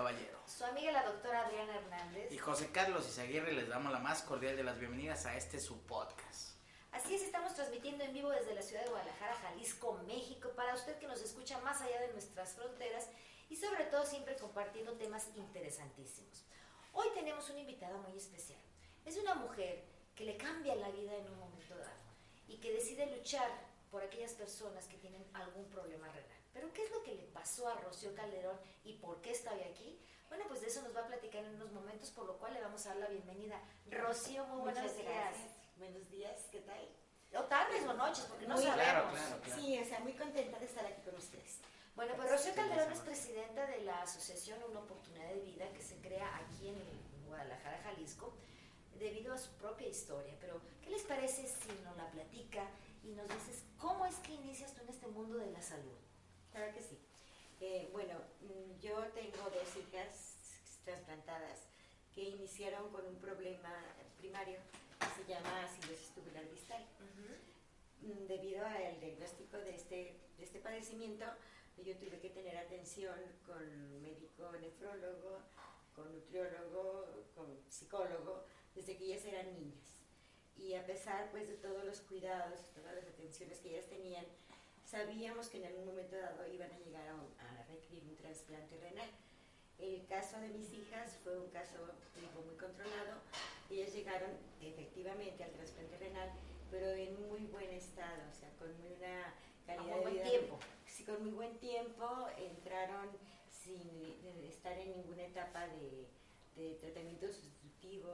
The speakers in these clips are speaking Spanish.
caballero. Su amiga la doctora Adriana Hernández. Y José Carlos Izaguirre les damos la más cordial de las bienvenidas a este su podcast. Así es, estamos transmitiendo en vivo desde la ciudad de Guadalajara, Jalisco, México, para usted que nos escucha más allá de nuestras fronteras y sobre todo siempre compartiendo temas interesantísimos. Hoy tenemos una invitada muy especial. Es una mujer que le cambia la vida en un momento dado y que decide luchar por aquellas personas que tienen algún problema renal. Pero ¿qué es lo que le pasó a Rocío Calderón y por qué está hoy aquí? Bueno, pues de eso nos va a platicar en unos momentos, por lo cual le vamos a dar la bienvenida. Rocío, muy buenos Muchas días. gracias. Buenos días, ¿qué tal? O tardes o noches, porque no Muy sabemos. Claro, claro, claro. Sí, o sea, muy contenta de estar aquí con ustedes. Bueno, pues Rocío Calderón es presidenta de la asociación Una Oportunidad de Vida que se crea aquí en Guadalajara, Jalisco, debido a su propia historia. Pero, ¿qué les parece si nos la platica y nos dices cómo es que inicias tú en este mundo de la salud? Claro que sí. Eh, bueno, mm, yo tengo dos hijas trasplantadas que iniciaron con un problema primario que se llama cirrosis tubular distal. Mm, Debido al diagnóstico de este, de este padecimiento, yo tuve que tener atención con médico nefrólogo, con nutriólogo, con psicólogo, desde que ellas eran niñas. Y a pesar pues, de todos los cuidados, todas las atenciones que ellas tenían, sabíamos que en algún momento dado iban a llegar a, un- a requerir un trasplante renal. El caso de mis hijas fue un caso digo, muy controlado. Ellas llegaron efectivamente al trasplante renal, pero en muy buen estado, o sea, con muy una calidad muy de buen vida. tiempo. Sí, con muy buen tiempo, entraron sin estar en ninguna etapa de, de tratamiento sustitutivo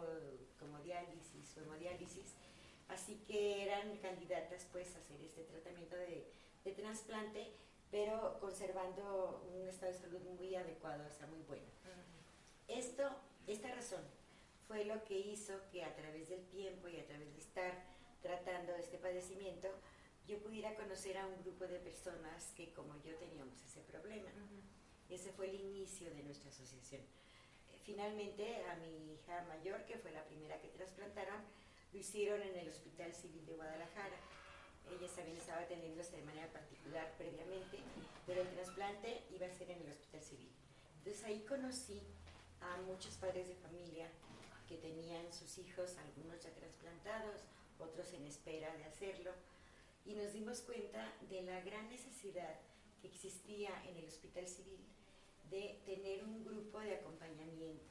como diálisis o hemodiálisis, así que eran candidatas pues a hacer este tratamiento de, de trasplante, pero conservando un estado de salud muy adecuado, o sea, muy bueno. Esto, esta razón fue lo que hizo que a través del tiempo y a través de estar tratando este padecimiento, yo pudiera conocer a un grupo de personas que como yo teníamos ese problema. Ese fue el inicio de nuestra asociación. Finalmente, a mi hija mayor, que fue la primera que trasplantaron, lo hicieron en el Hospital Civil de Guadalajara. Ella también estaba atendiéndose de manera particular previamente, pero el trasplante iba a ser en el Hospital Civil. Entonces ahí conocí a muchos padres de familia que tenían sus hijos, algunos ya trasplantados, otros en espera de hacerlo, y nos dimos cuenta de la gran necesidad que existía en el Hospital Civil de tener un grupo de acompañamiento.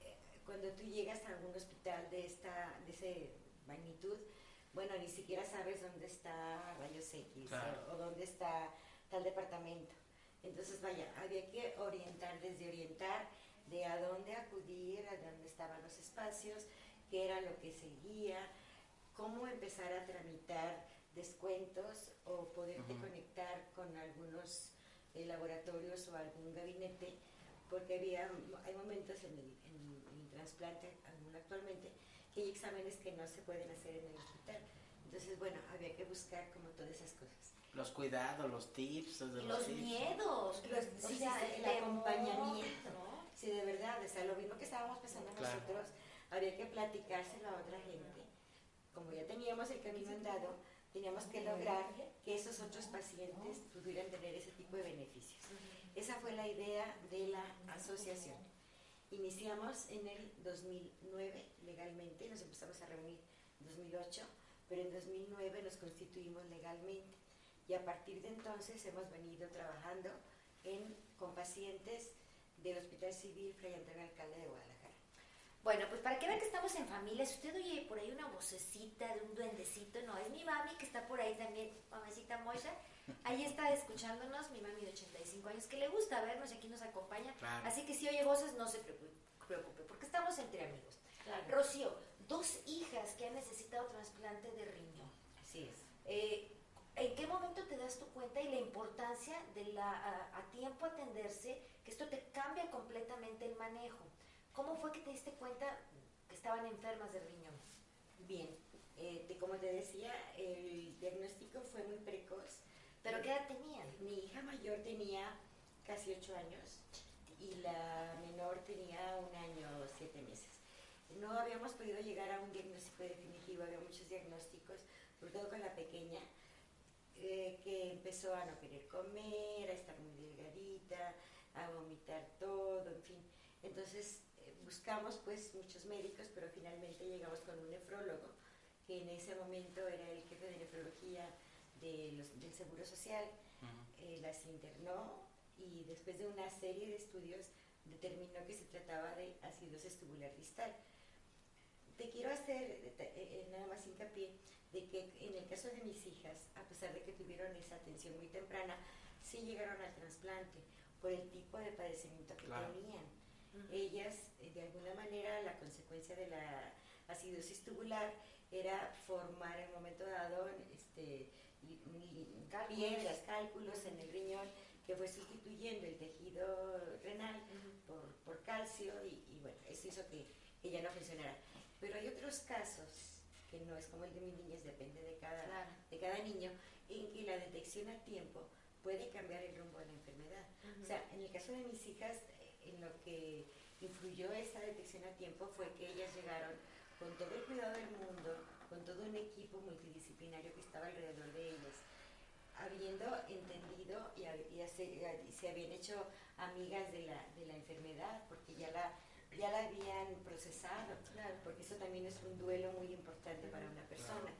Eh, Cuando tú llegas a algún hospital de esta de ese magnitud, bueno, ni siquiera sabes dónde está Rayos X Claro. o, o dónde está tal departamento. Entonces, vaya, había que orientar, desde orientar de a dónde acudir, a dónde estaban los espacios, qué era lo que seguía, cómo empezar a tramitar descuentos o poderte conectar con algunos eh, laboratorios o algún gabinete, porque había, hay momentos en el, en el trasplante, aún actualmente, que hay exámenes que no se pueden hacer en el hospital. Entonces, bueno, había que buscar como todas esas cosas. Los cuidados, los tips, los, los tips. miedos, Los- o sí, sea, el temor, acompañamiento. ¿no? Sí, de verdad, o sea, lo mismo que estábamos pensando Claro. nosotros, había que platicárselo a otra gente. Como ya teníamos el camino andado, teníamos que lograr que esos otros pacientes pudieran tener ese tipo de beneficios. Esa fue la idea de la asociación. Iniciamos en el 2009 legalmente, nos empezamos a reunir en 2008, pero en 2009 nos constituimos legalmente y a partir de entonces hemos venido trabajando en, con pacientes del Hospital Civil Fray Antonio Alcalde de Guadalajara. Bueno, pues para que vean que estamos en familia, si usted oye por ahí una vocecita de un duendecito, no, es mi mami que está por ahí también, mamacita Moisha. Ahí está escuchándonos, mi mami de 85 años. que le gusta vernos y aquí nos acompaña. Claro. Así que si oye voces, no se preocupe, porque estamos entre amigos. Claro. Rocío, dos hijas que han necesitado trasplante de riñón. Así es. Eh, ¿En qué momento te das tu cuenta y la importancia de la, a, a tiempo atenderse, que esto te cambia completamente el manejo? ¿Cómo fue que te diste cuenta que estaban enfermas de riñón? Bien, eh, de- como te decía, el diagnóstico fue muy precoz. ¿Pero qué edad tenían? Mi hija mayor tenía casi ocho años y la menor tenía un año, siete meses. No habíamos podido llegar a un diagnóstico definitivo, había muchos diagnósticos, sobre todo con la pequeña, eh, que empezó a no querer comer, a estar muy delgadita, a vomitar todo, en fin. Entonces eh, buscamos pues muchos médicos, pero finalmente llegamos con un nefrólogo, que en ese momento era el jefe de nefrología de los- del Seguro Social Ujú. eh, las internó y después de una serie de estudios determinó que se trataba de acidosis tubular distal. Te quiero hacer eh, eh, nada más hincapié de que en el caso de mis hijas, a pesar de que tuvieron esa atención muy temprana, sí llegaron al trasplante por el tipo de padecimiento que Claro. tenían. Ellas, eh, de alguna manera, la consecuencia de la acidosis tubular era formar en un momento dado este. Piedras, cálculos en el riñón que fue sustituyendo el tejido renal por, por calcio y, y bueno, eso hizo que, que ya no funcionara. Pero hay otros casos, que no es como el de mis niñas, depende de cada, Claro. de cada niño, en que la detección a tiempo puede cambiar el rumbo de la enfermedad. O sea, en el caso de mis hijas, en lo que influyó esta detección a tiempo fue que ellas llegaron con todo el cuidado del mundo, con todo un equipo multidisciplinario que estaba alrededor de ellas, habiendo entendido y, y hace- y se habían hecho amigas de la, de la enfermedad, porque ya la, ya la habían procesado, Claro. porque eso también es un duelo muy importante para una persona.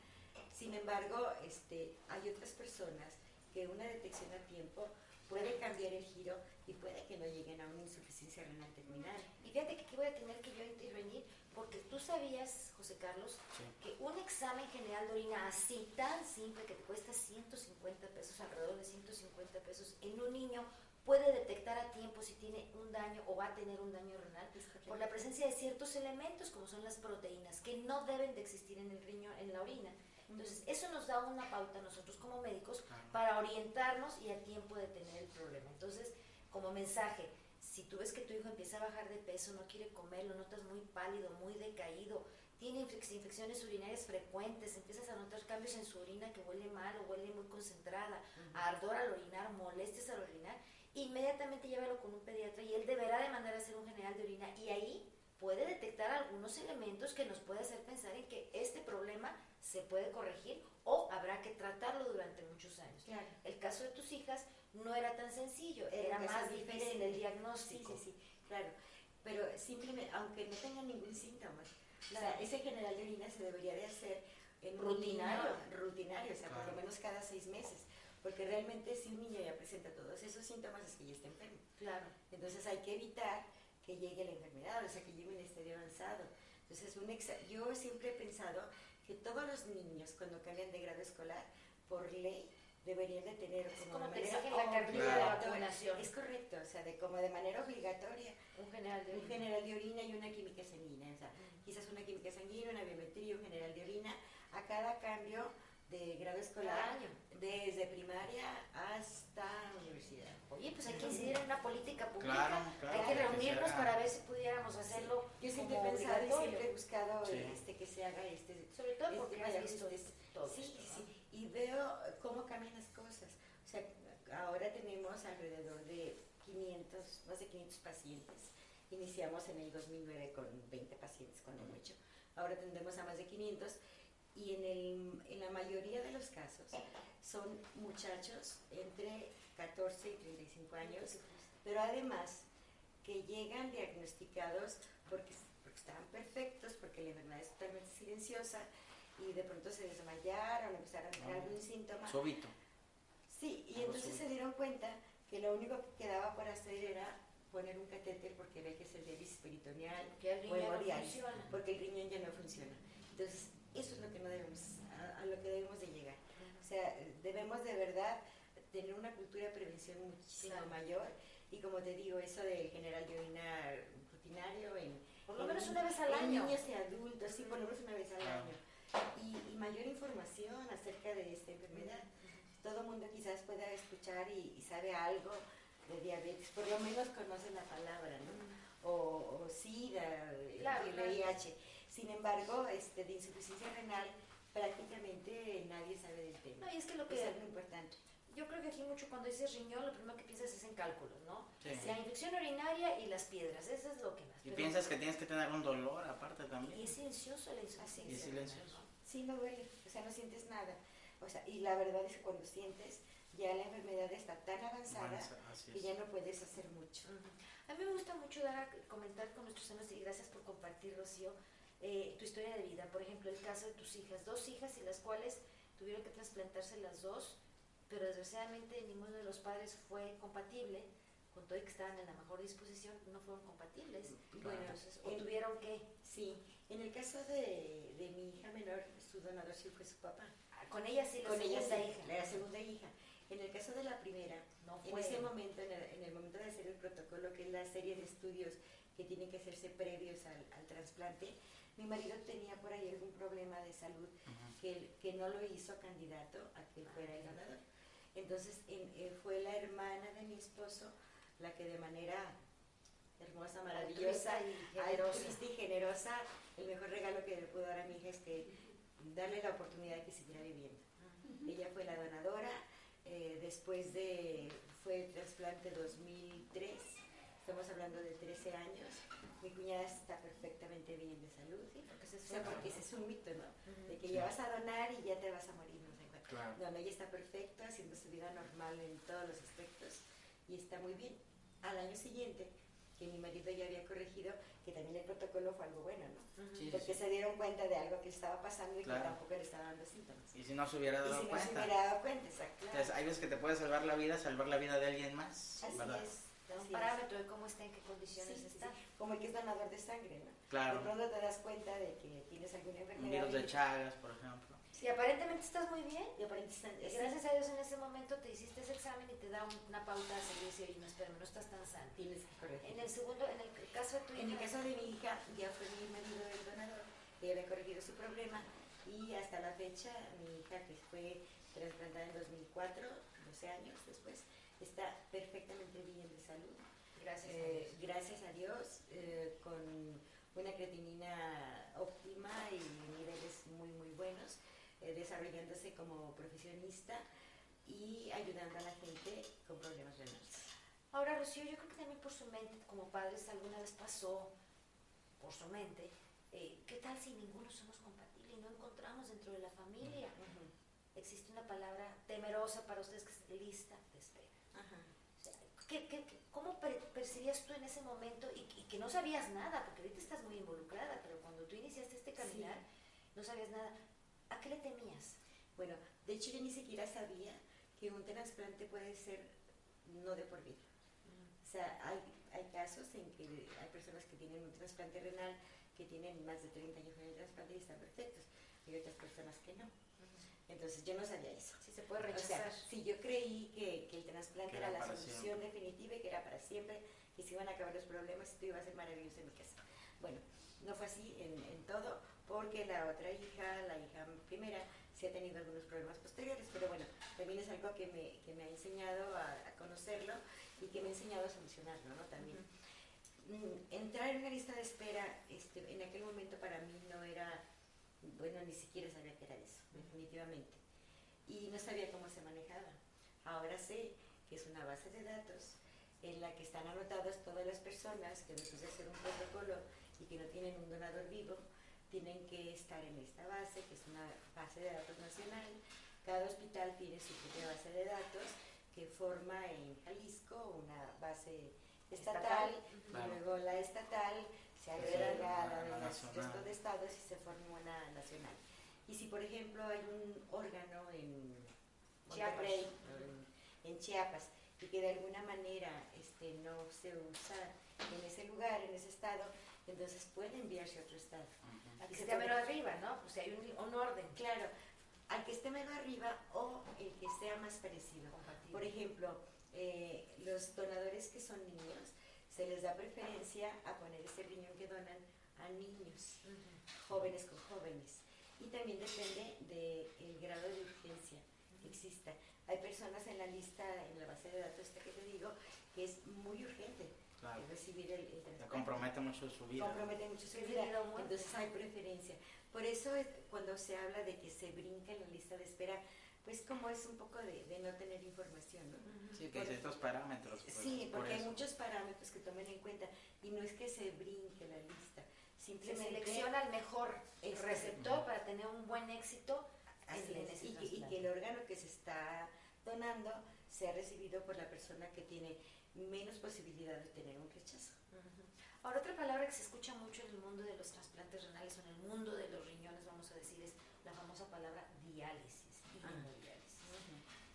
Sin embargo, este, hay otras personas que una detección a tiempo puede cambiar el giro y puede que no lleguen a una insuficiencia renal terminal. Y fíjate que aquí voy a tener que yo intervenir, porque tú sabías, José Carlos, Sí. que un examen general de orina así tan simple que te cuesta 150 pesos, alrededor de 150 pesos, en un niño puede detectar a tiempo si tiene un daño o va a tener un daño renal por la presencia de ciertos elementos como son las proteínas que no deben de existir en el riñón, en la orina. Entonces, eso nos da una pauta a nosotros como médicos para orientarnos y a tiempo detener el problema. Entonces, como mensaje, si tú ves que tu hijo empieza a bajar de peso, no quiere comer, lo notas muy pálido, muy decaído, tiene infec- infecciones urinarias frecuentes, empiezas a notar cambios en su orina que huele mal o huele muy concentrada, ardor al orinar, molestias al orinar, inmediatamente llévalo con un pediatra y él deberá de mandar a hacer un general de orina y ahí puede detectar algunos elementos que nos puede hacer pensar en que este problema se puede corregir o habrá que tratarlo durante muchos años. Claro. El caso de tus hijas no era tan sencillo, Era era más difícil. difícil el Sí, diagnóstico. sí, sí, claro. Pero simplemente, aunque no tengan ningún síntoma, o sea, Claro. ese general de orina se debería de hacer en Rutinario. niño rutinario, o sea, por Claro. lo menos cada seis meses. Porque realmente si un niño ya presenta todos esos síntomas es que ya está enfermo. Claro. Entonces hay que evitar que llegue la enfermedad, o sea, que llegue un estadio avanzado. Entonces, un yo siempre he pensado que todos los niños cuando cambian de grado escolar, por ley, deberían de tener Es como, como de manera exigen la cartilla de vacunación. Es correcto, o sea, de como de manera obligatoria, Un general de un orina. general de orina y una química sanguínea. O sea, quizás una química sanguínea, una biometría, un general de orina, a cada cambio de grado escolar, desde primaria. Oye, pues hay que incidir en una política pública, Claro, claro, hay que que reunirnos haga. para ver si pudiéramos hacerlo Yo siempre he pensado y siempre he buscado Sí. este, que se haga este. Sobre todo este porque has ajuste. visto todo Sí, esto, ¿no? sí, y veo cómo cambian las cosas. O sea, ahora tenemos alrededor de 500, más de 500 pacientes. Iniciamos en el 2009 con 20 pacientes cuando mucho. Ahora tendremos a más de 500 y en, el, en la mayoría de los casos son muchachos entre 14 y 35 años, pero además que llegan diagnosticados porque, porque estaban perfectos, porque la enfermedad es totalmente silenciosa y de pronto se desmayaron, empezaron a tener algún síntoma. Súbito. Sí, y Algo entonces se súbito. dieron cuenta que lo único que quedaba por hacer era poner un catéter porque había que peritoneal Que el o riñón no hemodiálisis, funciona. porque el riñón ya no funciona. Entonces, eso es lo que no debemos, a, a lo que debemos de llegar. O sea, debemos de verdad tener una cultura de prevención muchísimo mayor y como te digo, eso del general de orinar rutinario en... Por lo menos una vez al en año. niños y adultos, sí, por lo menos una vez al año. Y, y mayor información acerca de esta enfermedad. Todo el mundo quizás pueda escuchar y, y sabe algo de diabetes, por lo menos conoce la palabra, ¿no? O, o SIDA, el- Claro, el claro. VIH. Sin embargo, este, de insuficiencia renal prácticamente nadie sabe del tema. No, y es que lo Es que algo importante. Yo creo que aquí mucho cuando dices riñón, lo primero que piensas es en cálculos, ¿no? Sí. La infección urinaria y las piedras, eso es lo que más. Y pero- piensas que tienes que tener un dolor aparte Y también. es silencioso la insuficiencia. Y es silencioso. Sí, no duele, o sea, no sientes nada. O sea, y la verdad es que cuando sientes, ya la enfermedad está tan avanzada Avanza, así que ya no puedes hacer mucho. A mí me gusta mucho dar a comentar con nuestros amigos y gracias por compartir, Rocío, eh, tu historia de vida. Por ejemplo, el caso de tus hijas, dos hijas y las cuales tuvieron que trasplantarse las dos, pero desgraciadamente ninguno de los padres fue compatible, con todo y que estaban en la mejor disposición, no fueron compatibles. Claro. Entonces, o En- tuvieron que, Sí, en el caso de, de mi hija menor, su donador sí fue su papá. con ella sí, la Con ella segunda sí, hija. la segunda hija. En el caso de la primera, No en fue. ese momento, en el, en el momento de hacer el protocolo, que es la serie de estudios que tienen que hacerse previos al, al trasplante, mi marido tenía por ahí algún problema de salud que, que no lo hizo candidato a que fuera el donador. Entonces en- eh, fue la hermana de mi esposo la que de manera hermosa, maravillosa, Altruista y generosa. altruista y generosa, el mejor regalo que le puedo dar a mi hija es que darle la oportunidad de que siguiera viviendo. Ella fue la donadora, eh, después de, fue el trasplante 2003, estamos hablando de 13 años, mi cuñada está perfectamente bien de salud, Sí, porque se o sea, suena, porque ¿no? ese es un mito, ¿no? De que ya vas a donar y ya te vas a morir. Claro. No, no, ella está perfecta, haciendo su vida normal en todos los aspectos y está muy bien. Al año siguiente, que mi marido ya había corregido, que también el protocolo fue algo bueno, ¿no? Sí, Porque sí. se dieron cuenta de algo que estaba pasando y Claro. que tampoco le estaba dando síntomas. Y si no se hubiera Y dado si no se cuenta. hubiera dado cuenta, exacto. Entonces, hay veces que te puede salvar la vida, salvar la vida de alguien más. Así ¿verdad? es. Un es. parámetro de cómo está, en qué condiciones sí, está. sí. Como el que es donador de sangre, ¿no? Claro. De pronto te das cuenta de que tienes alguna Un enfermedad. virus de y- Chagas, por ejemplo. Sí, aparentemente estás muy bien. y aparentemente gracias a Dios en ese momento te hiciste ese examen y te da un- una pauta a seguir y oye, no, espérame, no estás tan sano. tienes que corregir. En el segundo, en el caso de tu En el hija, caso de mi hija, ya fue mi marido el donador, que había corregido su problema y hasta la fecha mi hija, que fue trasplantada en 2004, 12 años después, está perfectamente bien de salud. gracias a Eh, Dios. gracias a Dios, eh, con una creatinina óptima y niveles muy, muy buenos, eh, desarrollándose como profesionista y ayudando a la gente con problemas renales. Ahora, Rocío, yo creo que también por su mente, como padres, alguna vez pasó por su mente, eh, ¿qué tal si ninguno somos compatibles y no encontramos dentro de la familia? Existe una palabra temerosa para ustedes que es lista de espera. O sea, ¿qué- qué- qué- ¿Cómo per- percibías tú en ese momento y, y que no sabías nada? Porque ahorita estás muy involucrada, pero cuando tú iniciaste este caminar, no sabías nada. ¿A qué le temías? Bueno, de hecho yo ni siquiera sabía que un trasplante puede ser no de por vida. O sea, hay, hay casos en que hay personas que tienen un trasplante renal que tienen más de 30 años con el trasplante y están perfectos. Hay otras personas que no. Entonces yo no sabía eso. Si se puede O rechazar. sea, si yo creí que, que el trasplante Que era, era la solución definitiva y que era para siempre, que se iban a acabar los problemas y todo iba a ser maravilloso en mi casa. Bueno, no fue así en, en todo, porque la otra hija, la hija primera, sí ha tenido algunos problemas posteriores, pero bueno, también es algo que me, que me ha enseñado a, a conocerlo y que me ha enseñado a solucionarlo, ¿no? También. Mm, Entrar en una lista de espera este, en aquel momento para mí no era, bueno, ni siquiera sabía que era eso, definitivamente. Y no sabía cómo se manejaba. Ahora sé que es una base de datos en la que están anotadas todas las personas que después de hacer un protocolo y que no tienen un donador vivo, tienen que estar en esta base, que es una base de datos nacional. Cada hospital tiene su propia base de datos que forma en Jalisco una base estatal, y claro. luego la estatal se agrega a la de resto de estados y se forma una nacional. Y si por ejemplo hay un órgano en Chiapas. En, en Chiapas, y que de alguna manera este, no se usa en ese lugar, en ese estado, entonces puede enviarse a otro estado. Y se se te puede- mero arriba, ¿no? Pues hay un, un orden. Claro, al que esté menos arriba o el que sea más parecido. Por ejemplo, eh, los donadores que son niños, se les da preferencia a poner ese riñón que donan a niños, jóvenes con jóvenes. Y también depende del grado de urgencia que exista. Hay personas en la lista, en la base de datos esta que te digo, que es muy urgente Claro. el recibir el, el compromete mucho su vida. compromete mucho su Es vida, entonces hay preferencia. Por eso es- cuando se habla de que se brinca en la lista de espera, pues como es un poco de, de no tener información, ¿no? Sí, que hay ciertos parámetros. pues, Sí, por porque hay eso. muchos parámetros que tomen en cuenta y no es que se brinque la lista, Se simplemente selecciona el mejor Es receptor para tener un buen éxito así en, en es, ese y, y que el órgano que se está donando sea recibido por la persona que tiene menos posibilidad de tener un rechazo. Ahora, otra palabra que se escucha mucho en el mundo de los trasplantes renales o en el mundo de los riñones, vamos a decir, es la famosa palabra diálisis y Ah. hemodiálisis.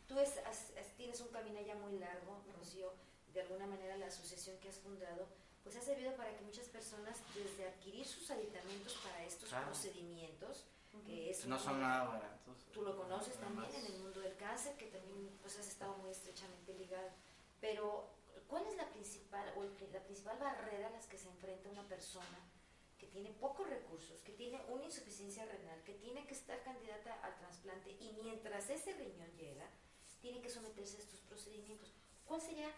Tú es- has- has- tienes un camino ya muy largo, Rocío, de alguna manera la asociación que has fundado, pues ha servido para que muchas personas, desde adquirir sus aditamentos para estos Claro. procedimientos, que es No son nada baratos. Tú lo conoces también en el mundo del cáncer, que también pues, has estado muy estrechamente ligado. Pero, ¿cuál es la principal, o el- la principal barrera a las que se enfrenta una persona que tiene pocos recursos, que tiene una insuficiencia renal, que tiene que estar candidata al trasplante y mientras ese riñón llega, tiene que someterse a estos procedimientos? ¿Cuál sería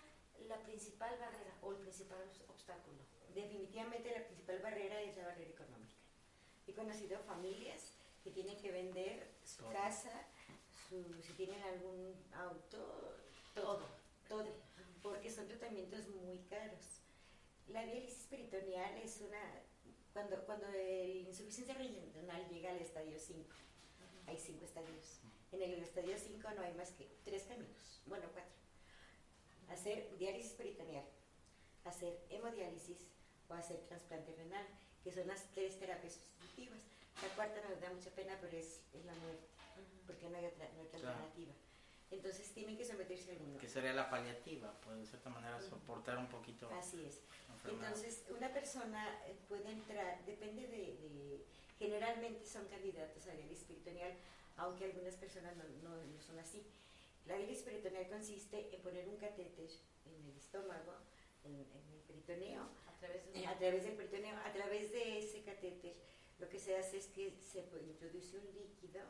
la principal barrera o el principal obs- obstáculo? Definitivamente la principal barrera es la barrera económica. He conocido familias que tienen que vender su casa, su- si tienen algún auto, todo, todo, porque son tratamientos muy caros. La diálisis peritoneal es una, cuando, cuando la insuficiencia renal llega al estadio 5, hay cinco estadios. En el estadio 5 no hay más que tres caminos, bueno, cuatro. Hacer diálisis peritoneal, hacer hemodiálisis o hacer trasplante renal, que son las tres terapias sustitutivas. La cuarta nos da mucha pena, pero es, es la muerte, porque no hay otra, no hay otra Claro. alternativa. Entonces tienen que someterse a alguno. Que sería la paliativa, pues de cierta manera soportar un poquito Así es. la. Entonces, una persona eh, puede entrar, depende de, de- generalmente son candidatos a diálisis peritoneal, aunque algunas personas no, no- no son así. La diálisis peritoneal consiste en poner un catéter en el estómago, en, en el peritoneo, A través de a través del peritoneo, a través de ese catéter, lo que se hace es que se introduce un líquido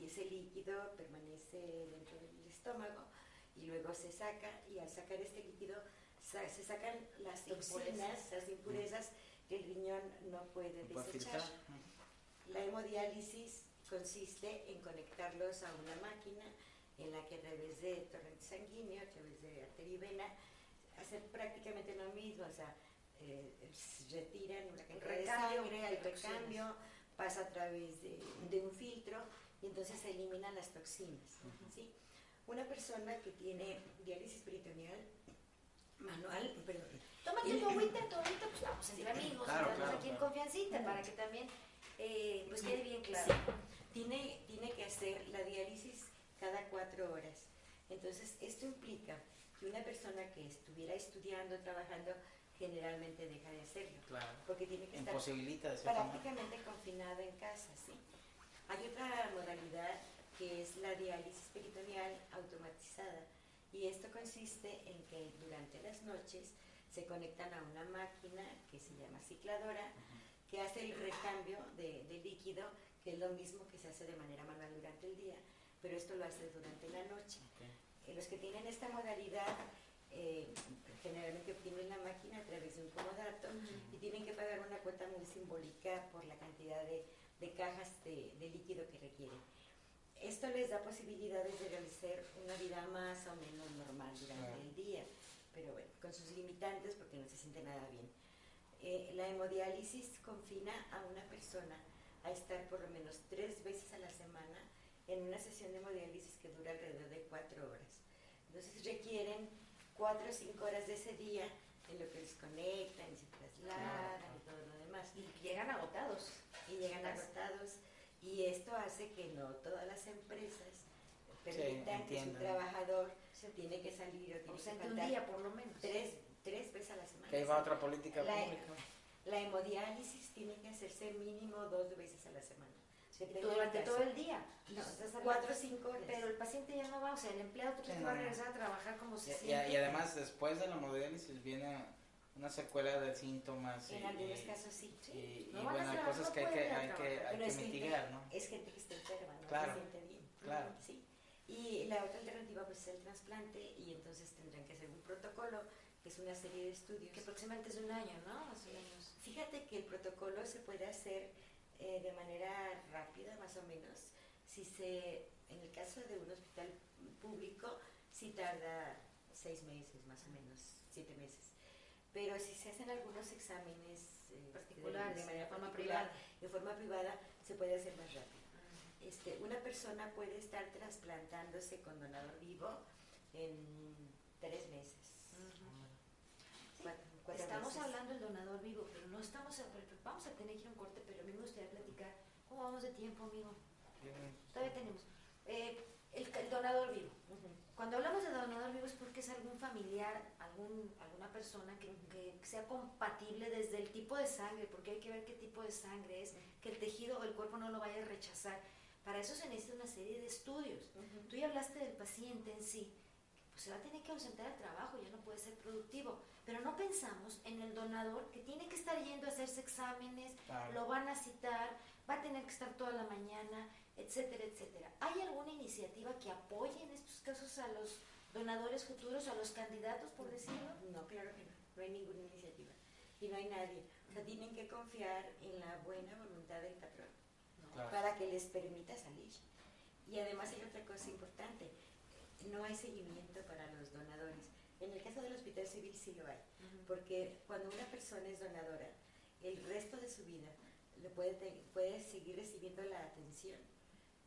y ese líquido permanece dentro del estómago y luego se saca y al sacar este líquido sa- se sacan las toxinas, Impurezas. las impurezas que el riñón no puede ¿Lo puede desechar. La hemodiálisis consiste en conectarlos a una máquina en la que a través de torrente sanguíneo, a través de arteria y vena, hacen prácticamente lo mismo, o sea, eh, retiran una cantidad de sangre, toxinas. recambio, pasa a través de, de un filtro y entonces se eliminan las toxinas. ¿sí? Una persona que tiene diálisis peritoneal manual, perdón, Tómate tu agüita, tu agüita, pues vamos entre amigos, Claro, estamos claro, aquí en claro. confiancita para que también eh, pues quede bien claro. Sí. Tiene, tiene que hacer la diálisis cada cuatro horas. Entonces, esto implica que una persona que estuviera estudiando, trabajando, generalmente deja de hacerlo. Claro. Porque tiene que estar prácticamente confinado en casa, ¿sí? Hay otra modalidad que es la diálisis peritoneal automatizada. Y esto consiste en que durante las noches se conectan a una máquina que se llama cicladora, que hace el recambio de, de líquido, que es lo mismo que se hace de manera manual durante el día, pero esto lo hace durante la noche. Eh, los que tienen esta modalidad eh, generalmente obtienen la máquina a través de un comodato y tienen que pagar una cuota muy simbólica por la cantidad de, de cajas de, de líquido que requieren. Esto les da posibilidades de realizar una vida más o menos normal durante Claro. el día, pero bueno, con sus limitantes porque no se siente nada bien. Eh, la hemodiálisis confina a una persona a estar por lo menos tres veces a la semana en una sesión de hemodiálisis que dura alrededor de cuatro horas. Entonces requieren cuatro o cinco horas de ese día en lo que les conectan y se trasladan y todo lo demás. Y llegan agotados. Y llegan agotados y esto hace que no todas las empresas permitan que su trabajador se tiene que salir o tiene que Ausente un faltar día por lo menos. tres, tres veces a la semana. Que ahí va otra política La- pública. La hemodiálisis tiene que hacerse mínimo dos veces a la semana. Durante todo el día. No, cuatro o cinco horas. Pero el paciente ya no va, o sea, el empleado tú Sí, que va a no, no. regresar a trabajar como se Y, y además, después de la hemodiálisis viene una secuela de síntomas. en y- algunos y- casos sí. Y, No y bueno, hay trabajar, cosas no que hay que, hay que, hay que mitigar, ¿no? Es gente que está enferma, no Claro. se siente bien. Claro. Sí. Y la otra alternativa pues es el trasplante y entonces tendrán que hacer un protocolo, que es una serie de estudios. Que aproximadamente es un año, ¿no? Más o menos. Fíjate que el protocolo se puede hacer eh, de manera rápida, más o menos. Si se, en el caso de un hospital público, sí tarda seis meses, más o menos, siete meses. Pero si se hacen algunos exámenes eh, Particulares, de, manera forma particular, privada. de forma privada, se puede hacer más rápido. Este, una persona puede estar trasplantándose con donador vivo en tres meses. Estamos meses. hablando del donador vivo, pero no estamos. a- vamos a tener que ir a un corte, pero a mí me gustaría platicar. ¿Cómo vamos de tiempo, amigo? Todavía tenemos. Eh, el, el donador vivo. Cuando hablamos de donador vivo es porque es algún familiar, algún, alguna persona que, que sea compatible desde el tipo de sangre, porque hay que ver qué tipo de sangre es, que el tejido o el cuerpo no lo vaya a rechazar. Para eso se necesita una serie de estudios. Ujú. Tú ya hablaste del paciente en sí, pues se va a tener que ausentar al trabajo, ya no puede ser productivo. Pero no pensamos en el donador que tiene que estar yendo a hacerse exámenes, Claro. lo van a citar, va a tener que estar toda la mañana, etcétera, etcétera. ¿Hay alguna iniciativa que apoye en estos casos a los donadores futuros, a los candidatos, por decirlo? No, claro que no. No hay ninguna iniciativa. Y no hay nadie. O sea, tienen que confiar en la buena voluntad del patrón Claro. para que les permita salir. Y además hay otra cosa importante. No hay seguimiento para los donadores. En el caso del Hospital Civil sí lo hay. Porque cuando una persona es donadora, el resto de su vida le puede, puede seguir recibiendo la atención,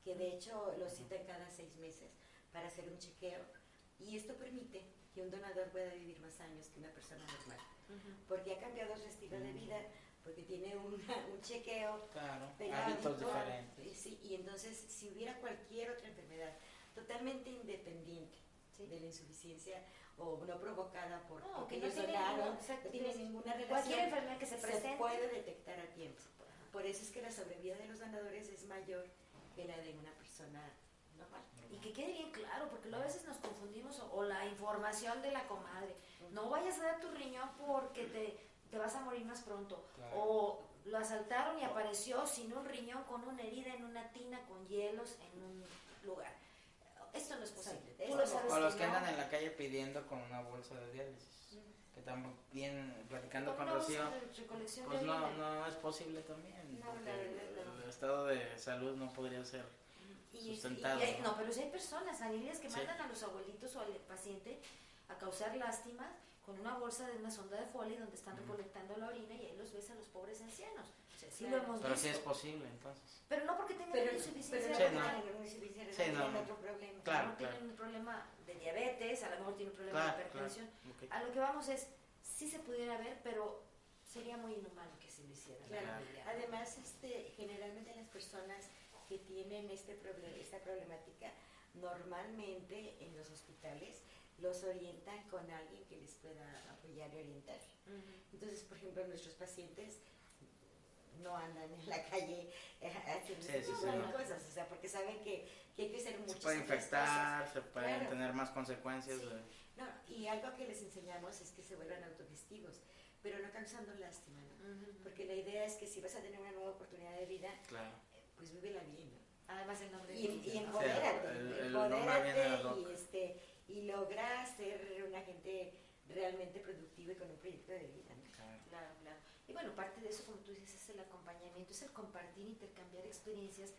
que de hecho lo citan cada seis meses para hacer un chequeo. Y esto permite que un donador pueda vivir más años que una persona normal. Porque ha cambiado su estilo de vida, porque tiene una- un chequeo Claro, hábitos diferentes. y sí, y entonces si hubiera cualquier otra enfermedad totalmente independiente Sí. de la insuficiencia o no provocada por No, porque que no tiene donaron, ningún- exacto, no tiene ninguna relación, cualquier enfermedad que se presente. puede detectar a tiempo. Por eso es que la sobrevida de los donadores es mayor que la de una persona normal. Y que quede bien claro, porque luego a veces nos confundimos o, o la información de la comadre. No vayas a dar tu riñón porque te, te vas a morir más pronto. Claro. O lo asaltaron y apareció sin un riñón con una herida en una tina con hielos en un lugar. Esto no es posible. Exacto. Tú lo sabes O los que que no. andan en la calle pidiendo con una bolsa de diálisis. Que también platicando Con Rocío, pues no, no es posible también. No, la estado de salud no podría ser Y- y- sustentado. y hay- no, pero si hay personas, familias que Sí. mandan a los abuelitos o al paciente a causar lástimas con una bolsa de una sonda de Foley donde están recolectando la orina y ahí los ves a los pobres ancianos. O sea, sí Claro. lo hemos Pero visto. sí es posible entonces. Pero no porque tengan insuficiencia no renal, no. insuficiencia Sí, renal, no, no. otro problema. a Claro, lo mejor tienen un problema de diabetes, a lo mejor tienen un problema Claro, de hipertensión. claro. Ok. A lo que vamos es, sí se pudiera ver, pero sería muy inhumano que se lo hicieran. Claro. Además, este, generalmente las personas que tienen este proble- esta problemática, normalmente en los hospitales los orientan con alguien que les pueda apoyar y orientar. Entonces, por ejemplo, nuestros pacientes no andan en la calle eh, haciendo Sí, sí, sí, no. cosas, o sea, porque saben que, que hay que hacer Se muchas puede otras infectar, cosas. se pueden Claro. tener más consecuencias. Sí. de- No, y algo que les enseñamos es que se vuelvan autogestivos, pero no causando lástima, ¿no? Ujú. Porque la idea es que si vas a tener una nueva oportunidad de vida, Claro. pues vívela bien, ¿no? Además el nombre Y, de y empodérate, el- el nombre empodérate y, este, y logra ser una gente realmente productiva y con un proyecto de vida, ¿no? claro. Claro, claro. Y bueno, parte de eso, como tú dices, es el acompañamiento, es el compartir, intercambiar experiencias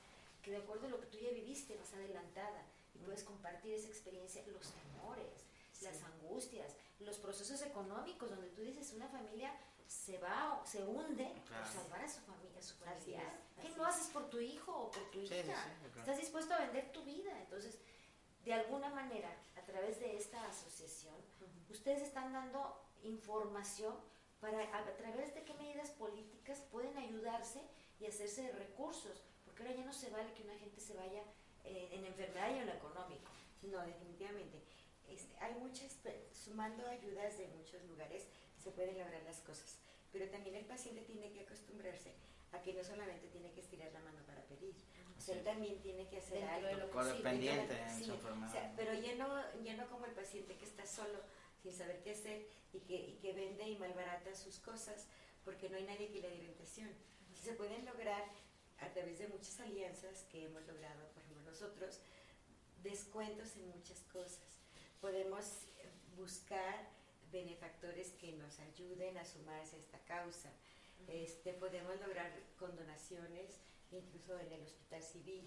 que de acuerdo a lo que tú ya viviste, vas adelantada y puedes compartir esa experiencia, los temores, Sí. las angustias, los procesos económicos, donde tú dices una familia se va, o se hunde Claro. por salvar a su familia, a su es, ¿Qué no es. haces por tu hijo o por tu Sí, hija? sí, sí, claro. Estás dispuesto a vender tu vida. Entonces, de alguna manera, a través de esta asociación, ustedes están dando información para a, a través de qué medidas políticas pueden ayudarse y hacerse de recursos, porque ahora ya no se vale que una gente se vaya eh, en enfermedad y en lo económico. No, definitivamente. Este, hay muchas, pe- sumando ayudas de muchos lugares, se pueden lograr las cosas. Pero también el paciente tiene que acostumbrarse a que no solamente tiene que estirar la mano para pedir, o sea, él también tiene que hacer Dentro de algo. lo Codependiente Sí, o sea, pero ya no, ya no como el paciente que está solo, sin saber qué hacer y que, y que vende y malbarata sus cosas porque no hay nadie que le dé orientación. Se pueden lograr a través de muchas alianzas que hemos logrado, por ejemplo, nosotros, descuentos en muchas cosas. Podemos buscar benefactores que nos ayuden a sumarse a esta causa. Este, podemos lograr condonaciones, incluso en el hospital civil.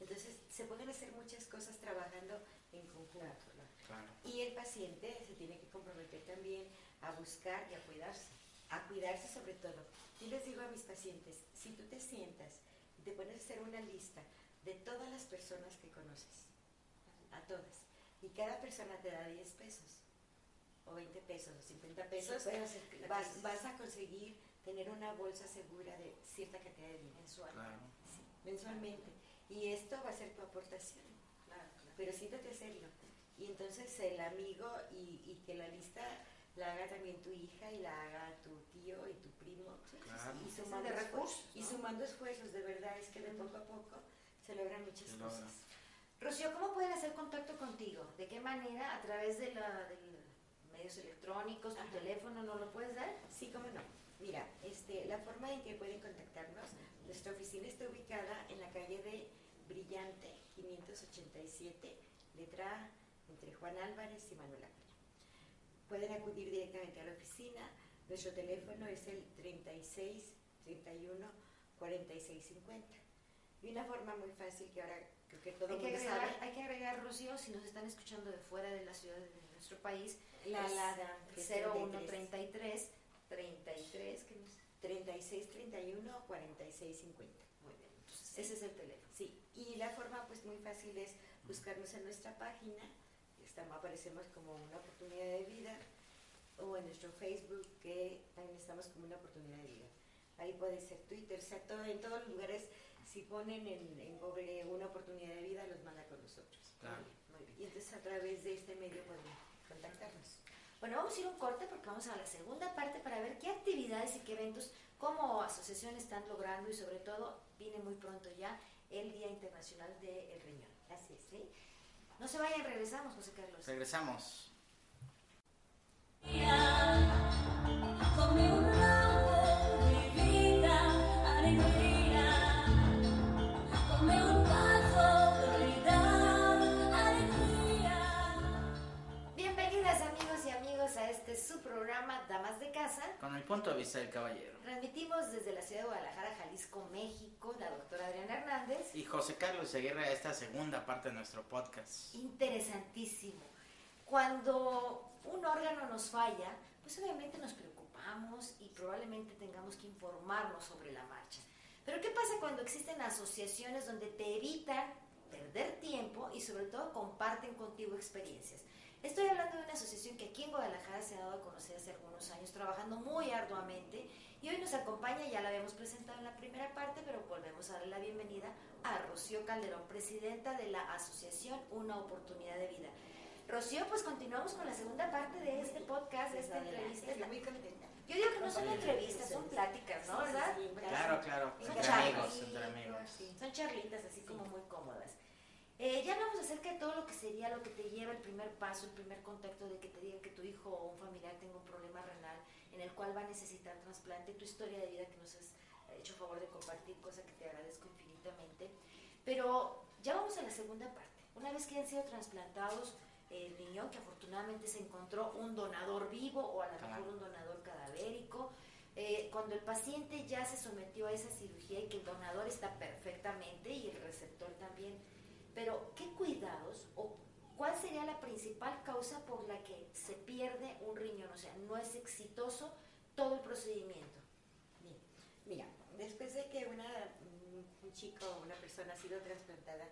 Entonces, se pueden hacer muchas cosas trabajando en conjunto. ¿no? Claro. Y el paciente se tiene que comprometer también a buscar y a cuidarse, a cuidarse sobre todo. Yo les digo a mis pacientes, si tú te sientas y te pones a hacer una lista de todas las personas que conoces, a todas, y cada persona te da 10 pesos, o 20 pesos, o 50 pesos, vas, vas a conseguir tener una bolsa segura de cierta cantidad de dinero Mensual. Claro. sí, mensualmente. Y esto va a ser tu aportación Claro, claro. pero siéntate a hacerlo. Y entonces el amigo y, y que la lista la haga también tu hija y la haga tu tío y tu primo. Claro. Y sumando, recursos, esfuerzos, y sumando esfuerzos, de verdad, es que de poco a poco se logran muchas Se logra. Rocío, ¿cómo pueden hacer contacto contigo? ¿De qué manera? ¿A través de la, de medios electrónicos, tu Ajá. teléfono, no lo puedes dar? Sí, cómo no. Mira, este, la forma en que pueden contactarnos, nuestra oficina está ubicada en la calle de Brillante, 587, letra entre Juan Álvarez y Manuel Acuña. Pueden acudir directamente a la oficina. Nuestro teléfono es el 36 31 46 50. Y una forma muy fácil que ahora creo que todo Hay que, agregar, sabe, hay que agregar, Rocío, si nos están escuchando de fuera de la ciudad de nuestro país, la alada que es 33. 0133 33, ¿qué más? 36 31 46 50. Muy bien, entonces ese es el teléfono. Sí, y la forma pues muy fácil es buscarnos en nuestra página, estamos, aparecemos como una oportunidad de vida, o en nuestro Facebook, que también estamos como una oportunidad de vida. Ahí puede ser Twitter, o sea, todo, en todos los lugares, si ponen en, en Google una oportunidad de vida, los manda con nosotros. Claro. Muy bien. Y entonces a través de este medio pueden contactarnos. Bueno, vamos a ir un corte porque vamos a la segunda parte para ver qué actividades y qué eventos como asociación están logrando y sobre todo viene muy pronto ya el Día Internacional del Riñón. Así es. ¿sí? No se vayan, regresamos, José Carlos. Regresamos. Con el punto de vista del caballero. Transmitimos desde la ciudad de Guadalajara, Jalisco, México, la doctora Adriana Hernández. Y José Carlos Aguirre, esta segunda parte de nuestro podcast. Interesantísimo. Cuando un órgano nos falla, pues obviamente nos preocupamos y probablemente tengamos que informarnos sobre la marcha. Pero ¿qué pasa cuando existen asociaciones donde te evitan perder tiempo y sobre todo comparten contigo experiencias? Estoy hablando de una asociación que aquí en Guadalajara se ha dado a conocer hace algunos años, trabajando muy arduamente y hoy nos acompaña, ya la habíamos presentado en la primera parte, pero volvemos a darle la bienvenida a Rocío Calderón, presidenta de la asociación Una Oportunidad de Vida. Rocío, pues continuamos con la segunda parte de este podcast, de esta entrevista. Estoy muy contenta. Yo digo que no son entrevistas, son pláticas, ¿no? ¿Verdad? Claro, claro, Son entre amigos, entre amigos. Son charlitas así como muy cómodas. Eh, ya hablamos acerca de todo lo que sería lo que te lleva el primer paso, el primer contacto de que te digan que tu hijo o un familiar tenga un problema renal en el cual va a necesitar trasplante, tu historia de vida que nos has hecho favor de compartir, cosa que te agradezco infinitamente. Pero ya vamos a la segunda parte. Una vez que han sido trasplantados eh, el riñón, que afortunadamente se encontró un donador vivo o a lo mejor un donador cadavérico, eh, cuando el paciente ya se sometió a esa cirugía y que el donador está perfectamente y el receptor también, pero ¿qué cuidados o cuál sería la principal causa por la que se pierde un riñón? O sea, no es exitoso todo el procedimiento. Mira, después de que una, mm, un chico o una persona ha sido trasplantada,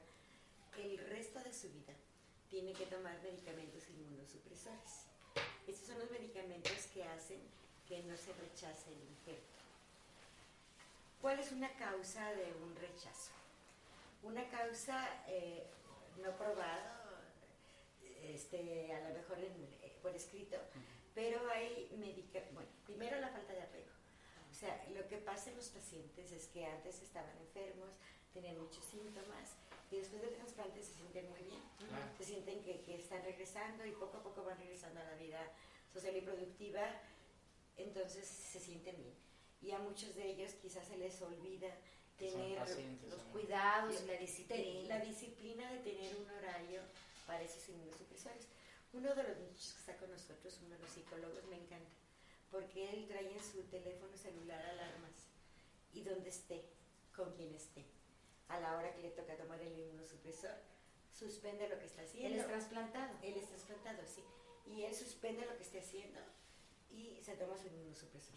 el resto de su vida tiene que tomar medicamentos inmunosupresores. Estos son los medicamentos que hacen que no se rechace el injerto. ¿Cuál es una causa de un rechazo? Una causa eh, no probada, este, a lo mejor en- eh, por escrito, pero hay medica bueno, primero la falta de apego. O sea, lo que pasa en los pacientes es que antes estaban enfermos, tenían muchos síntomas y después del trasplante se sienten muy bien. Claro. Se sienten que, que están regresando y poco a poco van regresando a la vida social y productiva, entonces se sienten bien. Y a muchos de ellos quizás se les olvida tener Los cuidados y la disciplina. la disciplina de tener un horario para esos inmunosupresores. Uno de los muchachos que está con nosotros, uno de los psicólogos, me encanta, porque él trae en su teléfono celular alarmas y donde esté, con quien esté, a la hora que le toca tomar el inmunosupresor, suspende lo que está haciendo. Él es trasplantado. Él es trasplantado, sí. Y él suspende lo que esté haciendo y se toma su inmunosupresor.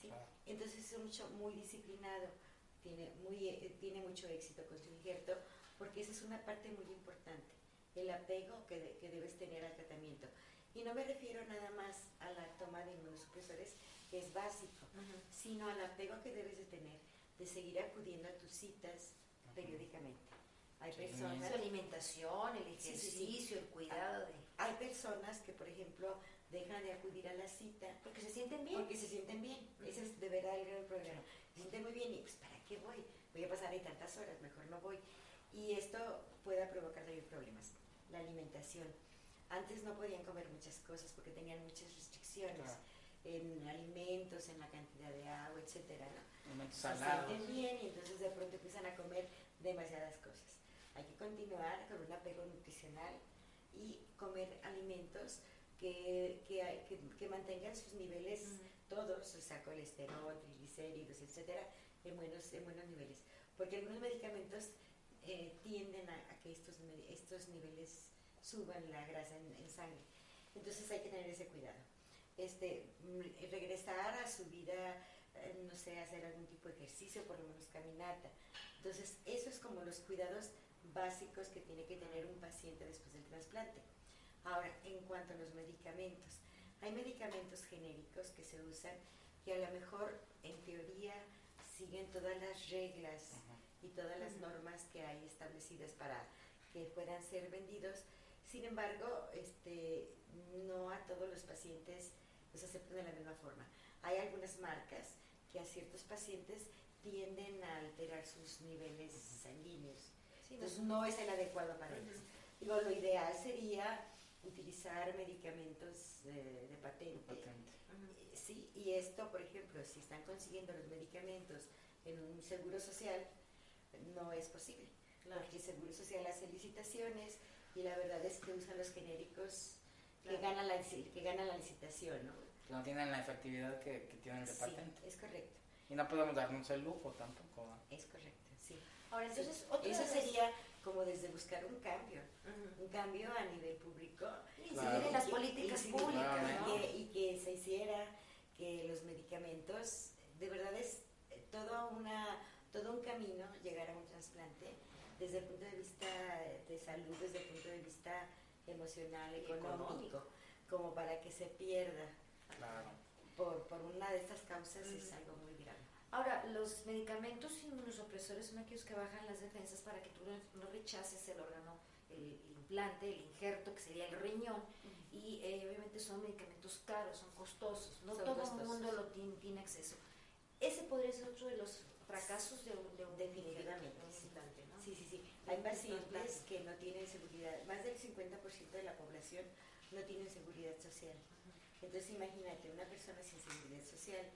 ¿sí? Entonces es un mucho muy disciplinado, tiene, muy, eh, tiene mucho éxito con su injerto, porque esa es una parte muy importante, el apego que, de- que debes tener al tratamiento. Y no me refiero nada más a la toma de inmunosupresores, que es básico, sino al apego que debes de tener, de seguir acudiendo a tus citas periódicamente. Hay Sí. personas Su alimentación, el Sí, sí, sí. ejercicio, el cuidado de... hay personas que, por ejemplo, dejan de acudir a la cita Porque se sienten bien. porque se sienten bien. Ese es de verdad el gran problema. Se sienten muy bien y pues ¿para qué voy? Voy a pasar ahí tantas horas, mejor no voy. Y esto puede provocar también problemas. La alimentación. Antes no podían comer muchas cosas porque tenían muchas restricciones Claro. en alimentos, en la cantidad de agua, etcétera, ¿no? Se sienten bien y entonces de pronto empiezan a comer demasiadas cosas. Hay que continuar con un apego nutricional y comer alimentos que, que- que mantengan sus niveles todos, o sea, colesterol, triglicéridos, etcétera, en buenos, en buenos niveles. Porque algunos medicamentos eh, tienden a, que estos, estos niveles suban la grasa en, en sangre. Entonces hay que tener ese cuidado. Este, mm, regresar a su vida, eh, no sé, hacer algún tipo de ejercicio, por lo menos caminata. Entonces, eso es como los cuidados básicos que tiene que tener un paciente después del trasplante. Ahora, en cuanto a los medicamentos, hay medicamentos genéricos que se usan que a lo mejor en teoría siguen todas las reglas y todas las normas que hay establecidas para que puedan ser vendidos. Sin embargo, este, no a todos los pacientes los aceptan de la misma forma. Hay algunas marcas que a ciertos pacientes tienden a alterar sus niveles sanguíneos. Sí, Entonces no es el adecuado para ellos. Digo, lo ideal sería utilizar medicamentos eh, de patente. Patente. Eh, Sí, y esto, por ejemplo, si están consiguiendo los medicamentos en un seguro social, no es posible. Porque el seguro social hace licitaciones y la verdad es que usan los genéricos que, Claro. ganan la, que ganan la licitación, ¿no? Que no tienen la efectividad que, que tienen de Sí, patente. es correcto, Y no podemos darnos el lujo tampoco. ¿no? es correcto, sí. Ahora, entonces, Sí, otra Eso sería como desde buscar un cambio, un cambio a nivel público. Claro. en las políticas y- públicas, y que, y que se hiciera que los medicamentos, de verdad es eh, todo, una, todo un camino llegar a un trasplante desde el punto de vista de salud, desde el punto de vista emocional, económico, económico. como para que se pierda Claro. por, por una de estas causas es algo muy grave. Ahora, los medicamentos inmunosupresores son aquellos que bajan las defensas para que tú no, rechaces el órgano, el, implante, el injerto, que sería el riñón. Y eh, obviamente son medicamentos caros, son costosos. No Son todo el mundo lo tiene, tiene acceso. Ese podría ser otro de los fracasos de un, de un Definitivamente, un sí. Sí, sí, sí. Hay pacientes que no tienen seguridad, más del 50% de la población no tienen seguridad social. Entonces imagínate, una persona sin seguridad social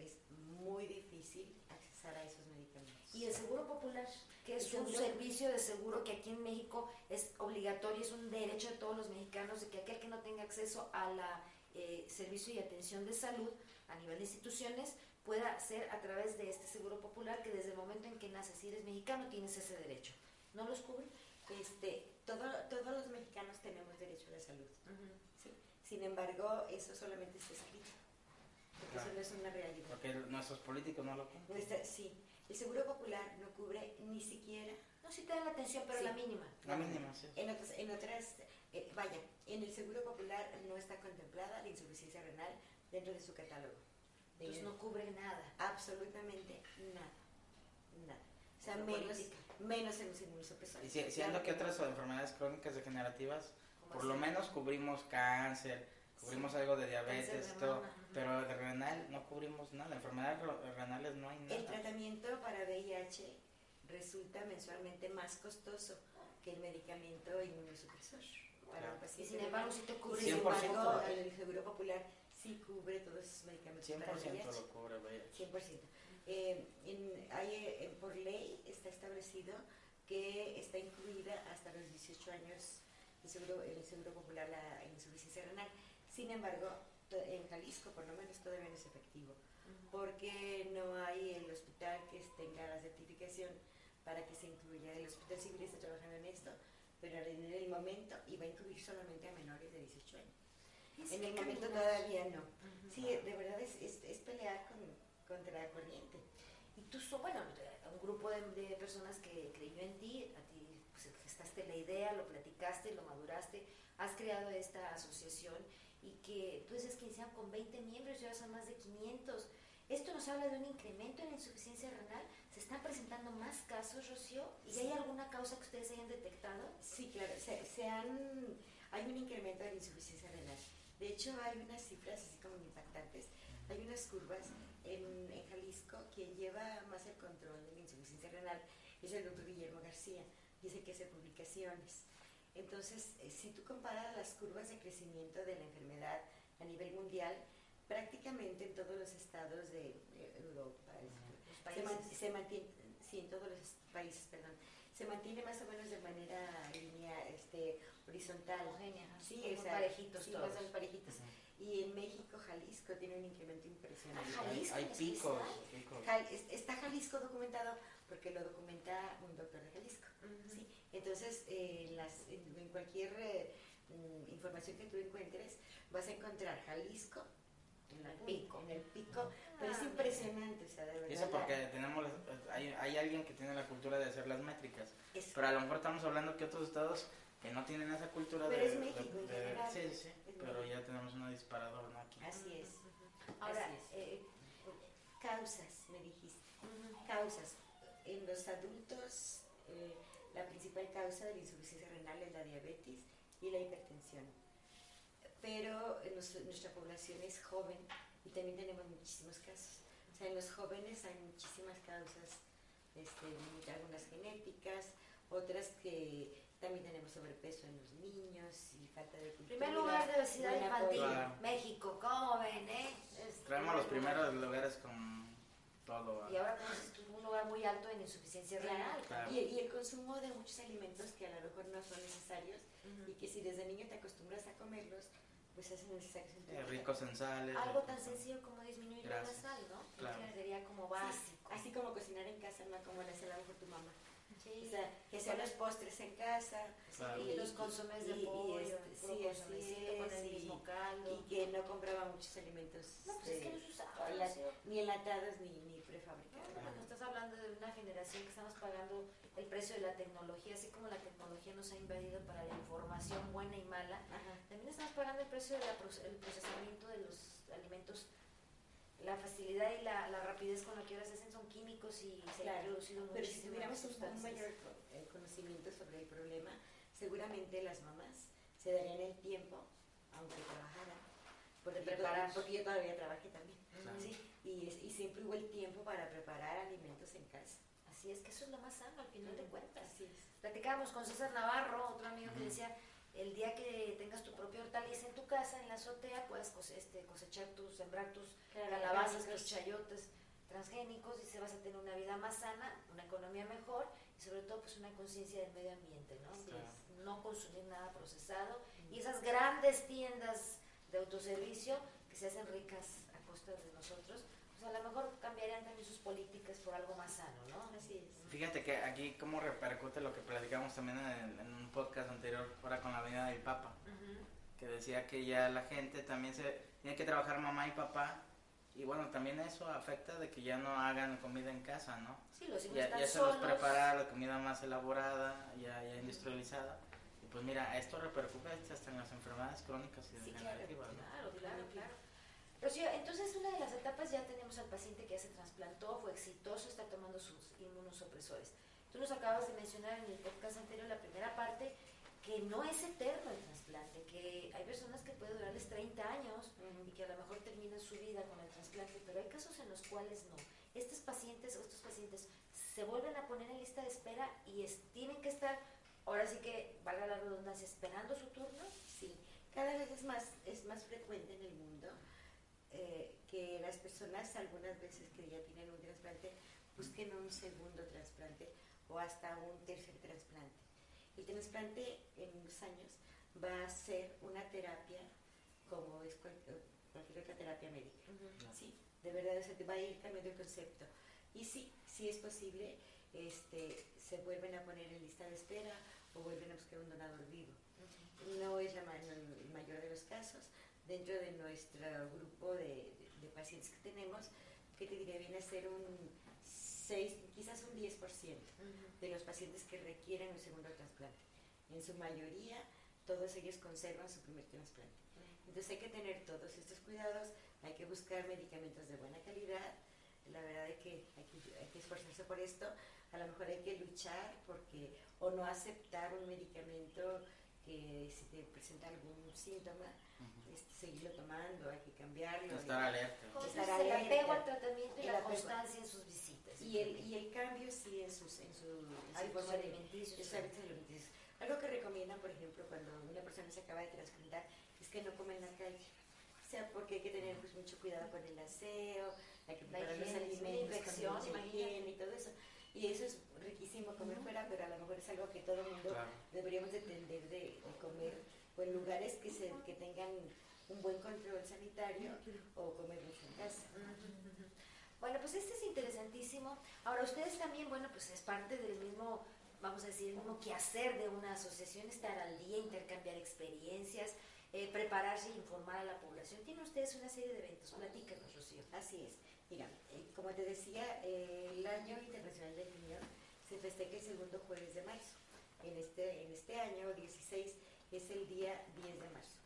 es muy difícil accesar a esos medicamentos. Y el seguro popular, que es un seguro- servicio de seguro que aquí en México es obligatorio, es un derecho de todos los mexicanos, de que aquel que no tenga acceso a la eh, servicio y atención de salud a nivel de instituciones pueda hacer a través de este seguro popular que desde el momento en que naces, si eres mexicano, tienes ese derecho. ¿No los cubre? Este, todo, todos los mexicanos tenemos derecho a la salud. ¿sí? Sin embargo, eso solamente está escrito, porque Claro. eso no es una realidad. Porque nuestros políticos no lo cumplen. Nuestra- sí, el seguro popular no cubre ni siquiera No, sí te dan la atención, pero Sí. la mínima. La mínima, sí. En otras, en otras eh, vaya, en el Seguro Popular no está contemplada la insuficiencia renal dentro de su catálogo. De- Entonces no cubre nada. Absolutamente nada. Nada. O sea, menos, menos en los inmunosupresores. Y si- siendo Claro que no. otras enfermedades crónicas degenerativas, por lo menos cubrimos cáncer, cubrimos algo de diabetes, todo, pero de renal no cubrimos nada. Enfermedades renales no hay El nada. tratamiento para VIH resulta mensualmente más costoso que el medicamento inmunosupresor para Claro. un Y paciente. sin embargo, si te cubre Sin 100%. embargo, el Seguro Popular sí cubre todos esos medicamentos 100% para VIH. lo cubre VIH. 100%. Eh, en- hay, eh, por ley está establecido que está incluida hasta los 18 años el seguro, el seguro popular la insuficiencia renal. Sin embargo, en Jalisco por lo menos todavía no es efectivo, porque no hay el hospital que tenga la certificación para que se incluya. El hospital civil está trabajando en esto, pero en el momento iba a incluir solamente a menores de 18 años. En el momento todavía no. Sí, de verdad es, es, es pelear con, contra la corriente. Y tú, bueno, un grupo de, de personas que creyó en ti, a ti pues, gestaste la idea, lo platicaste, lo maduraste, has creado esta asociación y que tú dices que inician con 20 miembros y ahora son más de 500. Esto nos habla de un incremento en la insuficiencia renal. ¿Se están presentando más casos, Rocío? ¿Y Sí. hay alguna causa que ustedes hayan detectado? Sí, claro, se, se han, hay un incremento de la insuficiencia renal. De hecho, hay unas cifras así como impactantes. Hay unas curvas en, en Jalisco. Quien lleva más el control de la insuficiencia renal es el doctor Guillermo García. Dice que hace publicaciones. Entonces, eh, si tú comparas las curvas de crecimiento de la enfermedad a nivel mundial, prácticamente en todos los estados de Europa, Los se, man- países. se mantiene, sí, en todos los países, perdón, se mantiene más o menos de manera línea, este, horizontal. Homogénea, Sí, muy o sea, parejitos sí, todos. más. Y en México, Jalisco tiene un incremento impresionante. Ah, Hay, Jalisco hay picos. Jal- está Jalisco documentado porque lo documenta un doctor de Jalisco. ¿sí? Entonces, eh, las- en, en cualquier eh, mm, información que tú encuentres, vas a encontrar Jalisco en, la pico. en el pico, pero es Ah, impresionante, o sea, de verdad. Eso porque tenemos, hay, hay alguien que tiene la cultura de hacer las métricas. es- Pero a lo mejor estamos hablando que otros estados que no tienen esa cultura Pero de... es de- México en de- general. Sí, sí, Es pero México. ya tenemos una disparador, ¿no? Aquí. así es. Ahora, Así es. eh, Causas, me dijiste. Causas. En los adultos, eh, la principal causa de la insuficiencia renal es la diabetes y la hipertensión. Pero los- nuestra población es joven y también tenemos muchísimos casos. O sea, en los jóvenes hay muchísimas causas, este, algunas genéticas, otras que también tenemos sobrepeso en los niños y falta de cultura. primer lugar de obesidad infantil. Claro. México, ¿cómo ven, eh? Traemos los primer primeros lugares con todo. Y ahora tenemos un lugar muy alto en insuficiencia renal. Claro. Y, y el consumo de muchos alimentos que a lo mejor no son necesarios y que si desde niño te acostumbras a comerlos, pues hacen necesarios en tu Eh, ricos en sales. Algo tan en- sencillo como disminuir Gracias. la sal, ¿no? Claro. Que sería como Sí, básico. así como cocinar en casa, no como le hace a lo mejor tu mamá. Sí. O sea, que sean los postres en casa. Claro. Y los consomés de y- y pollo, este, sí, consomecito así con el mismo y- caldo. Y que no compraba muchos alimentos No, pues es que este, no usaba, la- ni enlatados ni, ni No, prefabricados. cuando estás hablando de una generación que estamos pagando el precio de la tecnología, así como la tecnología nos ha invadido para la información buena y mala, Ajá. también estamos pagando el precio del procesamiento de los alimentos. La facilidad y la, la rapidez con la que ahora se hacen son químicos y se ha Claro, introducido Pero si tuviéramos un, mayor eh, conocimiento sobre el problema, seguramente las mamás se darían el tiempo, aunque trabajaran, porque, preparar. porque yo todavía trabajé también, Claro. ¿sí? y, es- y siempre hubo el tiempo para preparar alimentos en casa. Así es que eso es lo más sano al final de cuentas. Así es. Platicábamos con César Navarro, otro amigo que Ujú. decía, el día que tengas tu propia hortaliza en tu casa, en la azotea, puedes cose- este, cosechar tus, sembrar tus calabazas, tus chayotes transgénicos y se vas a tener una vida más sana, una economía mejor y sobre todo pues una conciencia del medio ambiente, ¿no? No consumir nada procesado y esas grandes tiendas de autoservicio que se hacen ricas a costa de nosotros, pues a lo mejor cambiarían también sus políticas por algo más sano, ¿no? Así es. Fíjate que aquí cómo repercute lo que platicamos también en, en un podcast anterior, ahora con la venida del Papa, que decía que ya la gente también se tiene que trabajar mamá y papá, y bueno, también eso afecta de que ya no hagan comida en casa, ¿no? Sí, los hijos Ya, están ya se solos. prepara la comida más elaborada, ya, ya industrializada, y pues mira, esto repercute hasta en las enfermedades crónicas y Sí, claro, ¿no? Claro, claro, claro. Rocío, entonces una de las etapas ya tenemos al paciente que ya se trasplantó, fue exitoso, está tomando sus inmunosupresores. Tú nos acabas de mencionar en el podcast anterior, la primera parte, que no es eterno el trasplante, que hay personas que puede durarles 30 años y que a lo mejor terminan su vida con el trasplante trasplante, pero hay casos en los cuales no. Estos pacientes o estos pacientes se vuelven a poner en lista de espera y es- tienen que estar, ahora sí que, valga la redundancia, esperando su turno. Sí, cada vez es más, es más frecuente en el mundo eh, que las personas, algunas veces que ya tienen un trasplante, busquen un segundo trasplante o hasta un tercer trasplante. El trasplante en unos años va a ser una terapia como es cualquier, cualquier otra terapia médica. Sí, de verdad o sea, te va a ir cambiando el concepto. Y sí, sí es posible, este, se vuelven a poner en lista de espera o vuelven a buscar un donador vivo. No es la ma- el mayor de los casos. Dentro de nuestro grupo de, de pacientes que tenemos, que te diré, viene a ser un 6, quizás un 10% de los pacientes que requieren un segundo trasplante. En su mayoría, todos ellos conservan su primer trasplante. Entonces hay que tener todos estos cuidados, hay que buscar medicamentos de buena calidad. La verdad es que hay que, hay que esforzarse por esto. A lo mejor hay que luchar porque o no aceptar un medicamento que si te presenta algún síntoma, este, seguirlo tomando, hay que cambiarlo. Estar alerta. Estar el apego al tratamiento y la constancia en sus visitas. Y el, y el cambio sí en, sus, en su, en su Hábitos alimenticios. en sus hábitos alimenticios. Algo que recomiendan, por ejemplo, cuando una persona se acaba de trasplantar, es que no come en la calle. O sea, porque hay que tener pues, mucho cuidado con el aseo, hay que La preparar los sí, la alimentos, infección, y todo eso. Y eso es riquísimo comer fuera, pero a lo mejor es algo que todo el mundo Claro. deberíamos de tender de, de comer o en lugares que, se, que tengan un buen control sanitario o comer mucho en casa. Bueno, pues este es interesantísimo. Ahora, ustedes también, bueno, pues es parte del mismo, vamos a decir, el mismo quehacer de una asociación, estar al día, intercambiar experiencias, eh, prepararse e informar a la población. Tienen ustedes una serie de eventos. Platícanos, Rocío. Así es. Mira, eh, como te decía, eh, el Año Internacional del Niño se festeja el segundo jueves de marzo. En este, en este año, 16, es el día 10 de marzo.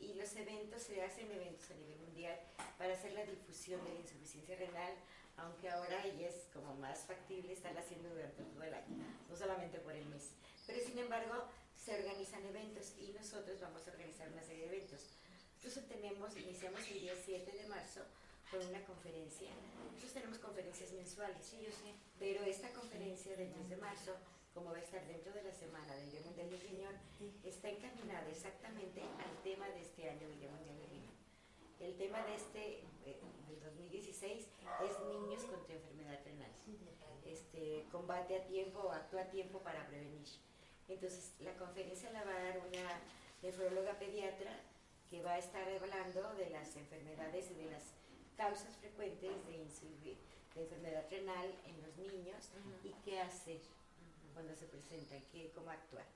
Y los eventos, se hacen eventos a nivel mundial para hacer la difusión de la insuficiencia renal, aunque ahora ya es como más factible estarla haciendo durante todo el año, no solamente por el mes. Pero sin embargo, se organizan eventos y nosotros vamos a organizar una serie de eventos. Nosotros tenemos, iniciamos el día 7 de marzo con una conferencia. Nosotros tenemos conferencias mensuales, sí, yo sé. Pero esta conferencia del 10 de marzo, como va a estar dentro de la semana del Día Mundial del Riñón, está encaminada exactamente al tema de este año del Día Mundial del Riñón. El tema de este, eh, del 2016, es niños contra enfermedad renal. Este, combate a tiempo o actúa a tiempo para prevenir. Entonces, la conferencia la va a dar una nefróloga pediatra que va a estar hablando de las enfermedades y de las causas frecuentes de, de enfermedad renal en los niños y qué hacer cuando se presentan, qué, cómo actuar.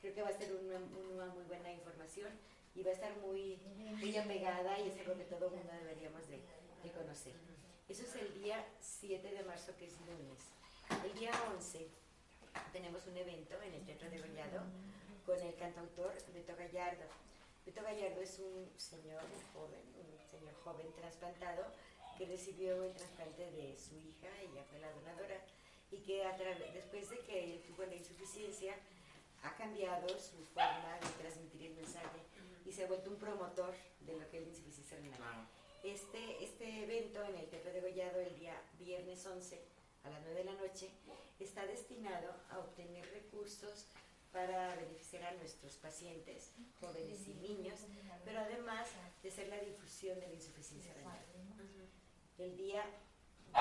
Creo que va a ser una, una muy buena información y va a estar muy, muy apegada y es algo que todo el mundo deberíamos de, de conocer. Eso es el día 7 de marzo, que es lunes. El día 11 tenemos un evento en el Teatro de Gollado con el cantautor Beto Gallardo. Beto Gallardo es un señor joven, un señor joven trasplantado que recibió el trasplante de su hija, ella fue la donadora, y que a través- después de que él tuvo la insuficiencia, ha cambiado su forma de transmitir el mensaje y se ha vuelto un promotor de lo que es la insuficiencia renal. Este, este evento en el Teatro de Gollado el día viernes 11 a las 9 de la noche está destinado a obtener recursos para beneficiar a nuestros pacientes, jóvenes y niños, pero además de hacer la difusión de la insuficiencia renal. El día 12,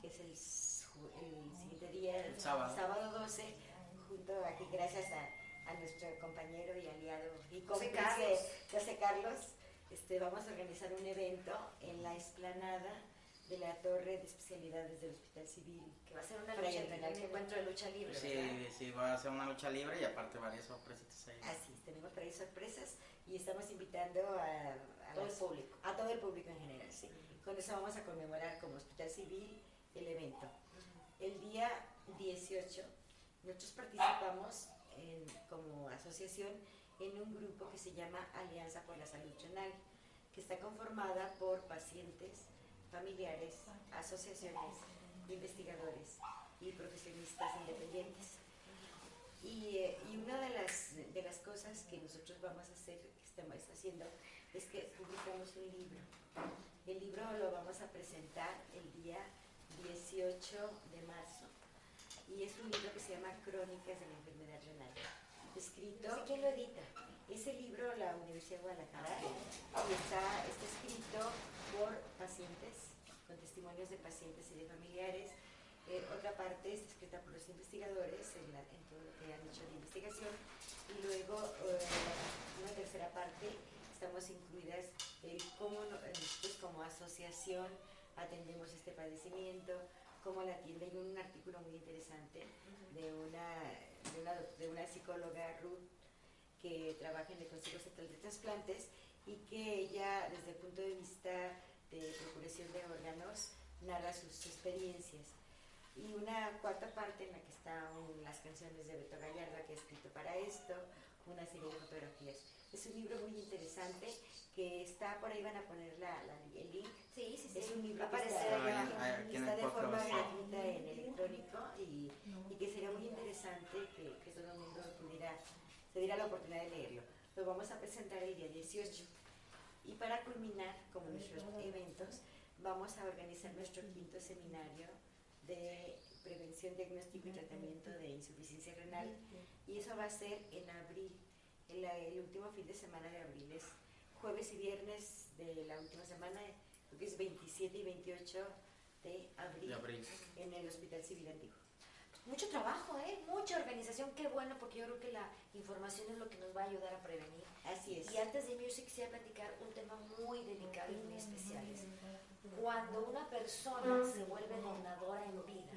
que es el, el siguiente día, El sábado. 12, junto aquí, gracias a, a nuestro compañero y aliado y José cómplice, Carlos. José Carlos, este, vamos a organizar un evento en la explanada de la Torre de Especialidades del Hospital Civil. Que va a ser una Para lucha, entrenar. un encuentro de lucha libre, ¿verdad? Sí, sí, va a ser una lucha libre y aparte varias sorpresitas ahí. Así es, tenemos por ahí sorpresas y estamos invitando a, a Todo el público. a todo el público en general, sí. Con eso vamos a conmemorar como Hospital Civil el evento. El día 18, nosotros participamos en- como asociación en un grupo que se llama Alianza por la Salud Renal, que está conformada por pacientes, familiares, asociaciones, investigadores y profesionistas independientes. Y, eh, y una de las, de las cosas que nosotros vamos a hacer, que estamos haciendo, es que publicamos un libro. El libro lo vamos a presentar el día 18 de marzo y es un libro que se llama Crónicas de la enfermedad renal. Escrito, No sé quién lo edita. ese libro la Universidad de Guadalajara y está, está escrito por pacientes, con testimonios de pacientes y de familiares. Eh, otra parte está escrita por los investigadores en, la- en todo lo que han hecho de investigación. Y luego, eh, una tercera parte, estamos incluidas el cómo no- eh, nosotros como asociación atendemos este padecimiento, cómo la atiende. Hay un artículo muy interesante de una, de una, de una psicóloga, Ruth, que trabaja en el Consejo Estatal de Trasplantes y que ella, desde el punto de vista de procuración de órganos, narra sus experiencias. Y una cuarta parte en la que están las canciones de Beto Gallardo, que ha escrito para esto, una serie de fotografías. Es un libro muy interesante que está, por ahí van a poner la, la- el link. Sí, sí, sí. Es un libro que está, está de forma gratuita en electrónico y, y que sería muy interesante que, que todo el mundo pudiera, se diera la oportunidad de leerlo. Lo vamos a presentar el día 18. Y para culminar, como nuestros eventos, vamos a organizar nuestro quinto seminario de prevención, diagnóstico y tratamiento de insuficiencia renal. Y eso va a ser en abril, el, el último fin de semana de abril. Es jueves y viernes de la última semana, creo que es 27 y 28 de abril, De abril. en el Hospital Civil Antiguo. Mucho trabajo, ¿eh? Mucha organización. Qué bueno, porque yo creo que la información es lo que nos va a ayudar a prevenir. Así es. Y antes de irme, yo sí quisiera platicar un tema muy delicado y muy especial. Es cuando una persona se vuelve donadora en vida.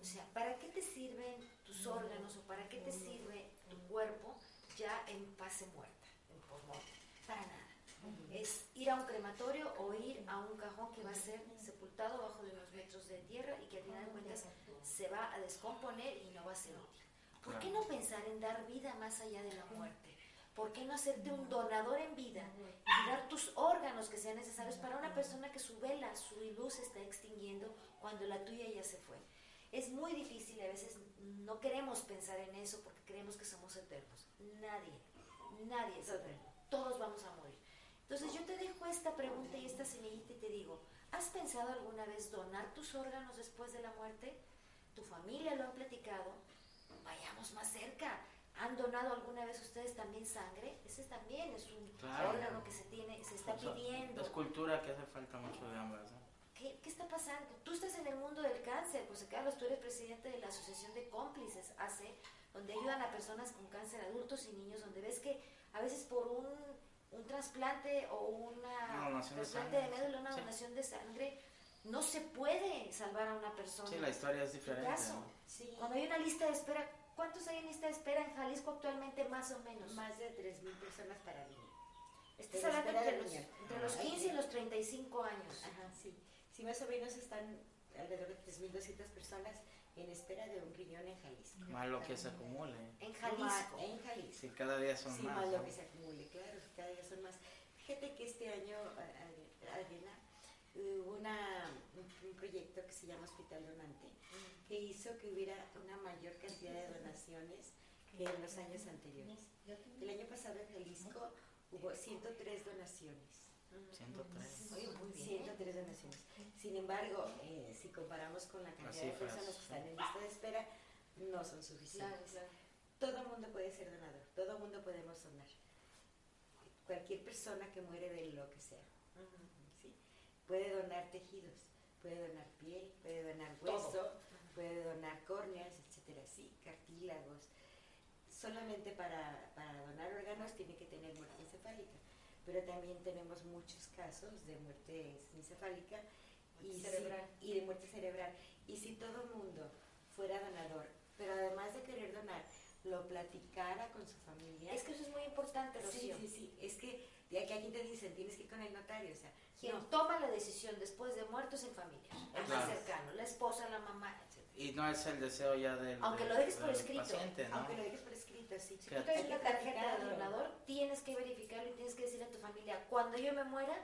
O sea, ¿para qué te sirven tus órganos o para qué te sirve tu cuerpo ya en fase muerta, en? Para nada. Es ir a un crematorio o ir a un cajón que va a ser sepultado bajo de unos metros de tierra y que al final de cuentas se va a descomponer y no va a ser útil. ¿Por qué no pensar en dar vida más allá de la muerte? ¿Por qué no hacerte un donador en vida y dar tus órganos que sean necesarios para una persona que su vela, su luz se está extinguiendo cuando la tuya ya se fue? Es muy difícil a veces no queremos pensar en eso porque creemos que somos eternos. Nadie, nadie es eterno. Todos vamos a morir. Entonces yo te dejo esta pregunta y esta semillita y te digo, ¿has pensado alguna vez donar tus órganos después de la muerte? ¿Tu familia lo ha platicado? Vayamos más cerca. ¿Han donado alguna vez ustedes también sangre? Ese también es un Claro. órgano que se tiene, se está O sea, pidiendo. Es cultura que hace falta mucho de ambas, ¿no? ¿Qué, qué está pasando? Tú estás en el mundo del cáncer, José Carlos, tú eres presidente de la Asociación de Cómplices, ACE, donde ayudan a personas con cáncer, adultos y niños, donde ves que a veces por un, un trasplante o una Una donación de trasplante de, sangre, médula, una sí. donación de sangre, no se puede salvar a una persona. Sí, la historia es diferente. caso. ¿no? Sí, Cuando hay una lista de espera, ¿cuántos hay en lista de espera en Jalisco actualmente más o menos? más de 3.000 personas para riñón. Estás de hablando entre de los, entre los Ay, 15 y los 35 años. Ajá, sí. Sí, más o menos están alrededor de 3.200 personas en espera de un riñón en Jalisco. Más lo que se acumule. En Jalisco. En Jalisco. Sí, cada día son sí, más. más ¿no? lo que se acumule, claro, cada día son más. Fíjate que este año, a- a- Adriana, una, un, proyecto que se llama Hospital Donante, que hizo que hubiera una mayor cantidad de donaciones que en los años anteriores. El año pasado en Jalisco hubo 103 donaciones. 103. Oye, muy bien. 103 donaciones. Sin embargo, eh, si comparamos con la cantidad de personas que están en lista de espera, no son suficientes. Todo el mundo puede ser donador, todo el mundo podemos donar. Cualquier persona que muere de lo que sea. Puede donar tejidos, puede donar piel, puede donar hueso, Todo. puede donar córneas, etcétera, sí, cartílagos. Solamente para, para donar órganos tiene que tener muerte encefálica, pero también tenemos muchos casos de muerte encefálica y, si- Cerebral. y de muerte cerebral. Y si todo el mundo fuera donador, pero además de querer donar, lo platicara con su familia. Es que eso es muy importante, sí, Rocío. sí, sí, es que de aquí a aquí te dicen, tienes que ir con el notario, o sea, Quien no, toma la decisión después de muerto es el familiar, el más cercano, la esposa, la mamá, etc. Y no es el deseo ya del, Aunque lo dejes por escrito, paciente, ¿no? aunque lo dejes por escrito, sí. Si tú traes una tarjeta de donador, tienes que verificarlo y tienes que decirle a tu familia, cuando yo me muera,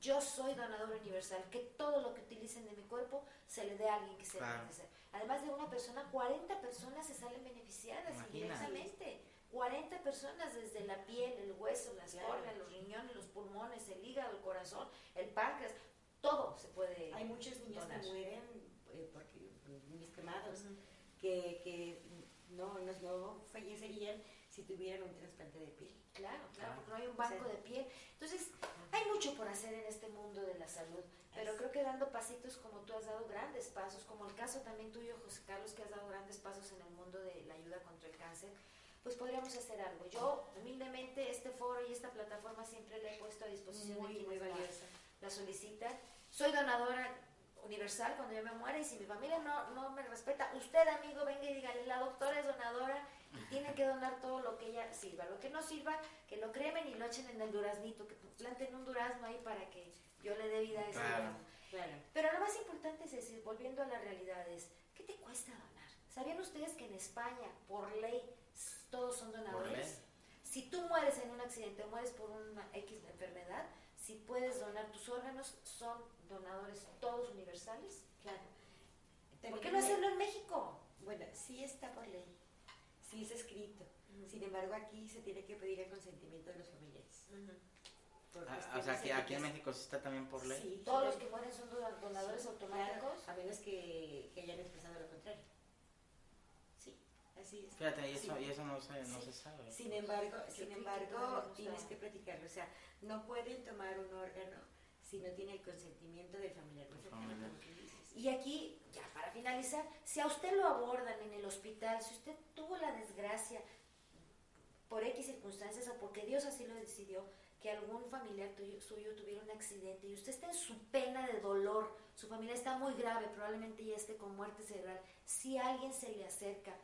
yo soy donador universal, que todo lo que utilicen de mi cuerpo se le dé a alguien que se Claro. beneficie. Además de una persona, 40 personas se salen beneficiadas Imagina. indirectamente. 40 personas desde la piel, el hueso, las Claro. los riñones, los pulmones, el hígado, el corazón, el páncreas, todo se puede Hay muchos niños donar. que mueren eh, porque niños quemados que, que no, no, no fallecerían si tuvieran un trasplante de piel. Claro, claro, Claro. porque no hay un banco de piel. Entonces, hay mucho por hacer en este mundo de la salud, pero creo que dando pasitos como tú has dado grandes pasos, como el caso también tuyo, José Carlos, que has dado grandes pasos en el mundo de la ayuda contra el cáncer, pues podríamos hacer algo. Yo, humildemente, este foro y esta plataforma siempre la he puesto a disposición Muy, de muy quienes la- valiosa. la solicitan. Soy donadora universal cuando yo me muera y si mi familia no, no me respeta, usted amigo venga y dígale, la doctora es donadora y tiene que donar todo lo que ella sirva. Lo que no sirva, que lo cremen y lo echen en el duraznito, que planten un durazno ahí para que yo le dé vida a ese Claro. durazno. Claro. Pero lo más importante es decir, volviendo a la realidad, es, ¿qué te cuesta donar? ¿Sabían ustedes que en España, por ley, todos son donadores? Si tú mueres en un accidente o mueres por una X enfermedad, si puedes donar tus órganos, son donadores todos universales. Claro. ¿Por qué no hacerlo en México? Bueno, sí está por ley, sí es escrito. Sin embargo, aquí se tiene que pedir el consentimiento de los familiares. Ah, o sea, que aquí en. México sí está también por ley. Sí, Todos los que mueren son dona- donadores sí, automáticos. claro, a menos que, que hayan expresado lo contrario. Sí, así es. Fíjate, y eso, Sí. y eso no se, no Sí. se sabe. Sin embargo, sin embargo, tienes que platicarlo. O sea, no pueden tomar un órgano si no tiene el consentimiento del familiar. familiar. Y aquí, ya para finalizar, si a usted lo abordan en el hospital, si usted tuvo la desgracia por X circunstancias o porque Dios así lo decidió, que algún familiar tuyo- suyo tuviera un accidente y usted está en su pena de dolor, su familia está muy grave, probablemente ya esté con muerte cerebral, si alguien se le acerca,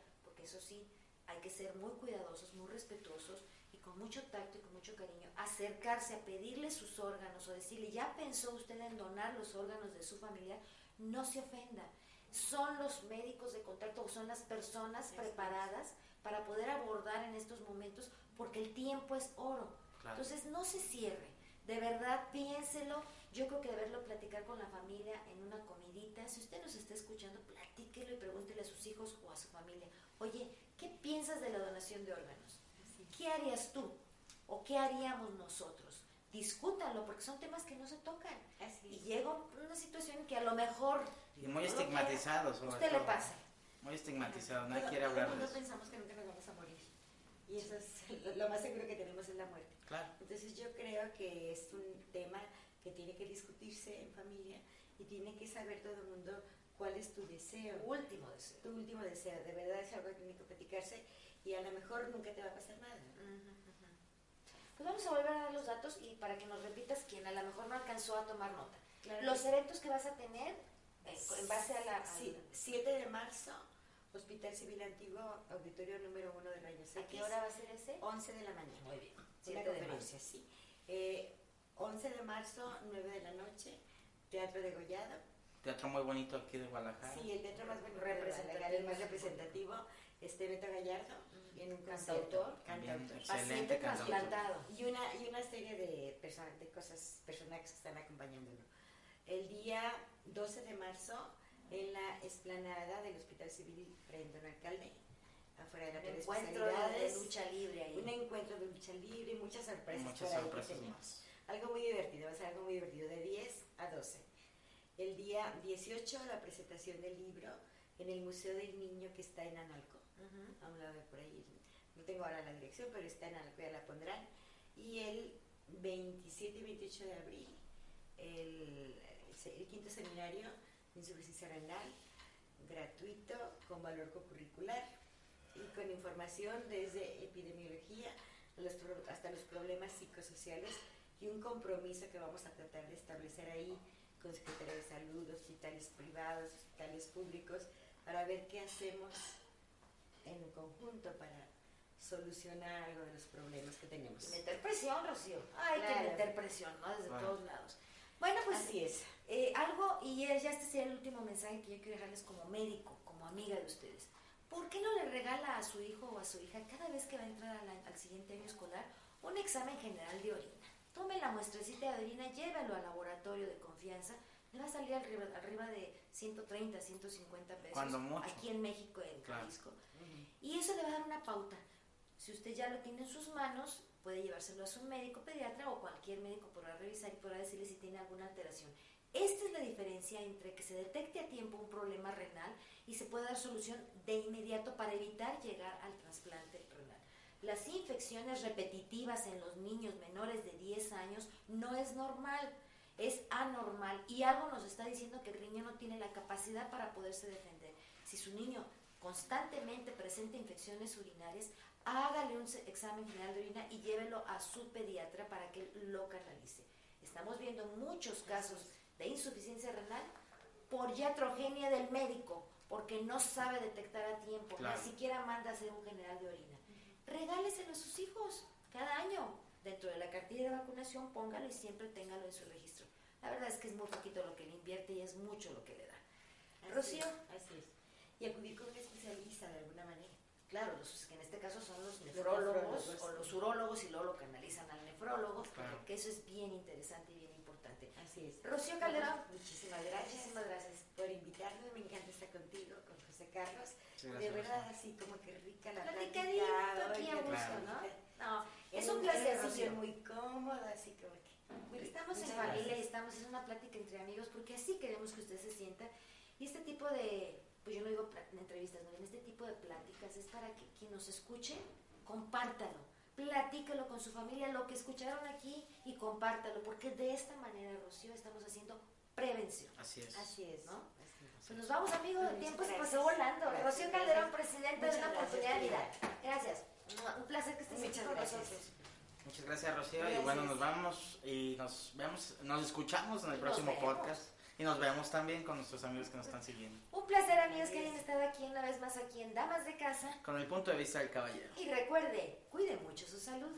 eso sí, hay que ser muy cuidadosos, muy respetuosos y con mucho tacto y con mucho cariño, acercarse a pedirle sus órganos o decirle, ya pensó usted en donar los órganos de su familiar, no se ofenda. Son los médicos de contacto o son las personas preparadas para poder abordar en estos momentos porque el tiempo es oro. Claro. Entonces no se cierre, de verdad piénselo. Yo creo que deberlo platicar con la familia en una comidita. Si usted nos está escuchando, platíquelo y pregúntele a sus hijos o a su familia. Oye, ¿qué piensas de la donación de órganos? ¿Qué harías tú? ¿O qué haríamos nosotros? Discútanlo porque son temas que no se tocan. Así Y llega una situación que a lo mejor Y muy no lo estigmatizado, sobre usted le todo. pasa. Muy estigmatizado, nadie quiere todo hablar el de mundo eso. pensamos que nunca nos vamos a morir. Y eso es lo- lo más seguro que tenemos es la muerte. Claro. Entonces yo creo que es un tema que tiene que discutirse en familia y tiene que saber todo el mundo cuál es tu deseo, Último deseo. tu último deseo. De verdad es algo que tiene que platicarse y a lo mejor nunca te va a pasar nada. Pues vamos a volver a dar los datos y para que nos repitas quien a lo mejor no alcanzó a tomar nota. Claro Los que eventos que vas a tener eh, en base a la... Sí, 7 de marzo, Hospital Civil Antiguo, auditorio número 1 de Rayos ¿A X. qué hora va a ser ese? 11 de la mañana. Muy bien. Una 7 de marzo. sí. Eh, 11 de marzo, 9 de la noche, Teatro de Gollado. Teatro muy bonito aquí de Guadalajara. Sí, el teatro más bonito Representativo. El más representativo, este Beto Gallardo, en un Cantautor. Paciente trasplantado. Y una, y una serie de, perso- de cosas, personajes que están acompañándolo. El día 12 de marzo, en la explanada del Hospital Civil Frente al Alcalde, afuera de la Un encuentro de lucha libre ahí. Un encuentro de lucha libre y muchas sorpresas. Muchas sorpresas más. Algo muy divertido, va a ser algo muy divertido, de 10 a 12. El día 18, la presentación del libro en el Museo del Niño que está en Analco. Ujú. A un lado de por ahí. No tengo ahora la dirección, pero está en Analco, ya la pondrán. Y el 27 y 28 de abril, el, el quinto seminario de insuficiencia renal, gratuito, con valor curricular y con información desde epidemiología hasta los problemas psicosociales y un compromiso que vamos a tratar de establecer ahí con Secretaría de Salud, hospitales privados, hospitales públicos, para ver qué hacemos en conjunto para solucionar algo de los problemas que tenemos. Y meter presión, Rocío. Hay que Claro. meter presión, ¿no? Desde todos lados. Bueno, pues Así es. Eh, algo, y ya este sería el último mensaje que yo quiero dejarles como médico, como amiga de ustedes. ¿Por qué no le regala a su hijo o a su hija cada vez que va a entrar la- al siguiente año escolar un examen general de orina? Tome la muestrecita de orina, llévelo al laboratorio de confianza, le va a salir arriba, arriba de 130, 150 pesos. Aquí en México, en Claro. Jalisco. Y eso le va a dar una pauta. Si usted ya lo tiene en sus manos, puede llevárselo a su médico pediatra o cualquier médico podrá revisar y podrá decirle si tiene alguna alteración. Esta es la diferencia entre que se detecte a tiempo un problema renal y se pueda dar solución de inmediato para evitar llegar al trasplante renal. Las infecciones repetitivas en los niños menores de 10 años no es normal, es anormal y algo nos está diciendo que el niño no tiene la capacidad para poderse defender. Si su niño constantemente presenta infecciones urinarias, hágale un examen general de orina y llévelo a su pediatra para que lo canalice. Estamos viendo muchos casos de insuficiencia renal por iatrogenia del médico, porque no sabe detectar a tiempo, Claro. ni siquiera manda a hacer un general de orina. Regáleselo a sus hijos cada año. Dentro de la cartilla de vacunación, póngalo y siempre téngalo en su registro. La verdad es que es muy poquito lo que le invierte y es mucho lo que le da. Así Rocío. es, Así es. Y acudir con un especialista de alguna manera. Claro, los que en este caso son los nefrólogos nefrólogos, o los urólogos y luego lo canalizan al nefrólogo, Claro. que eso es bien interesante y bien importante. Así es. Rocío Calderón, muchísimas gracias. Muchísimas gracias. por invitarme. Me encanta estar contigo, con José Carlos. De verdad, así como que rica la Platicadito aquí a qué gusto. ¿no? No, es un placer, muy cómoda, así como que. Estamos en familia y estamos en una plática entre amigos porque así queremos que usted se sienta. Y este tipo de, pues yo no digo entrevistas, ¿no? en este tipo de pláticas es para que quien nos escuche, compártalo, platícalo con su familia, lo que escucharon aquí y compártalo, porque de esta manera, Rocío, estamos haciendo prevención. Así es. Así es, ¿no? Pues nos vamos, amigos, el tiempo se pasó volando. Gracias, Rocío. Calderón, presidenta de una gracias, oportunidad de vida. Gracias. Un placer que estés aquí Muchas con gracias. nosotros. Muchas gracias, Rocío. Y bueno, nos vamos y nos vemos, nos escuchamos en el próximo podcast. Y nos vemos también con nuestros amigos que nos están siguiendo. Un placer, amigos, que hayan estado aquí una vez más aquí en Damas de Casa. Con el punto de vista del caballero. Y recuerde, cuide mucho su salud.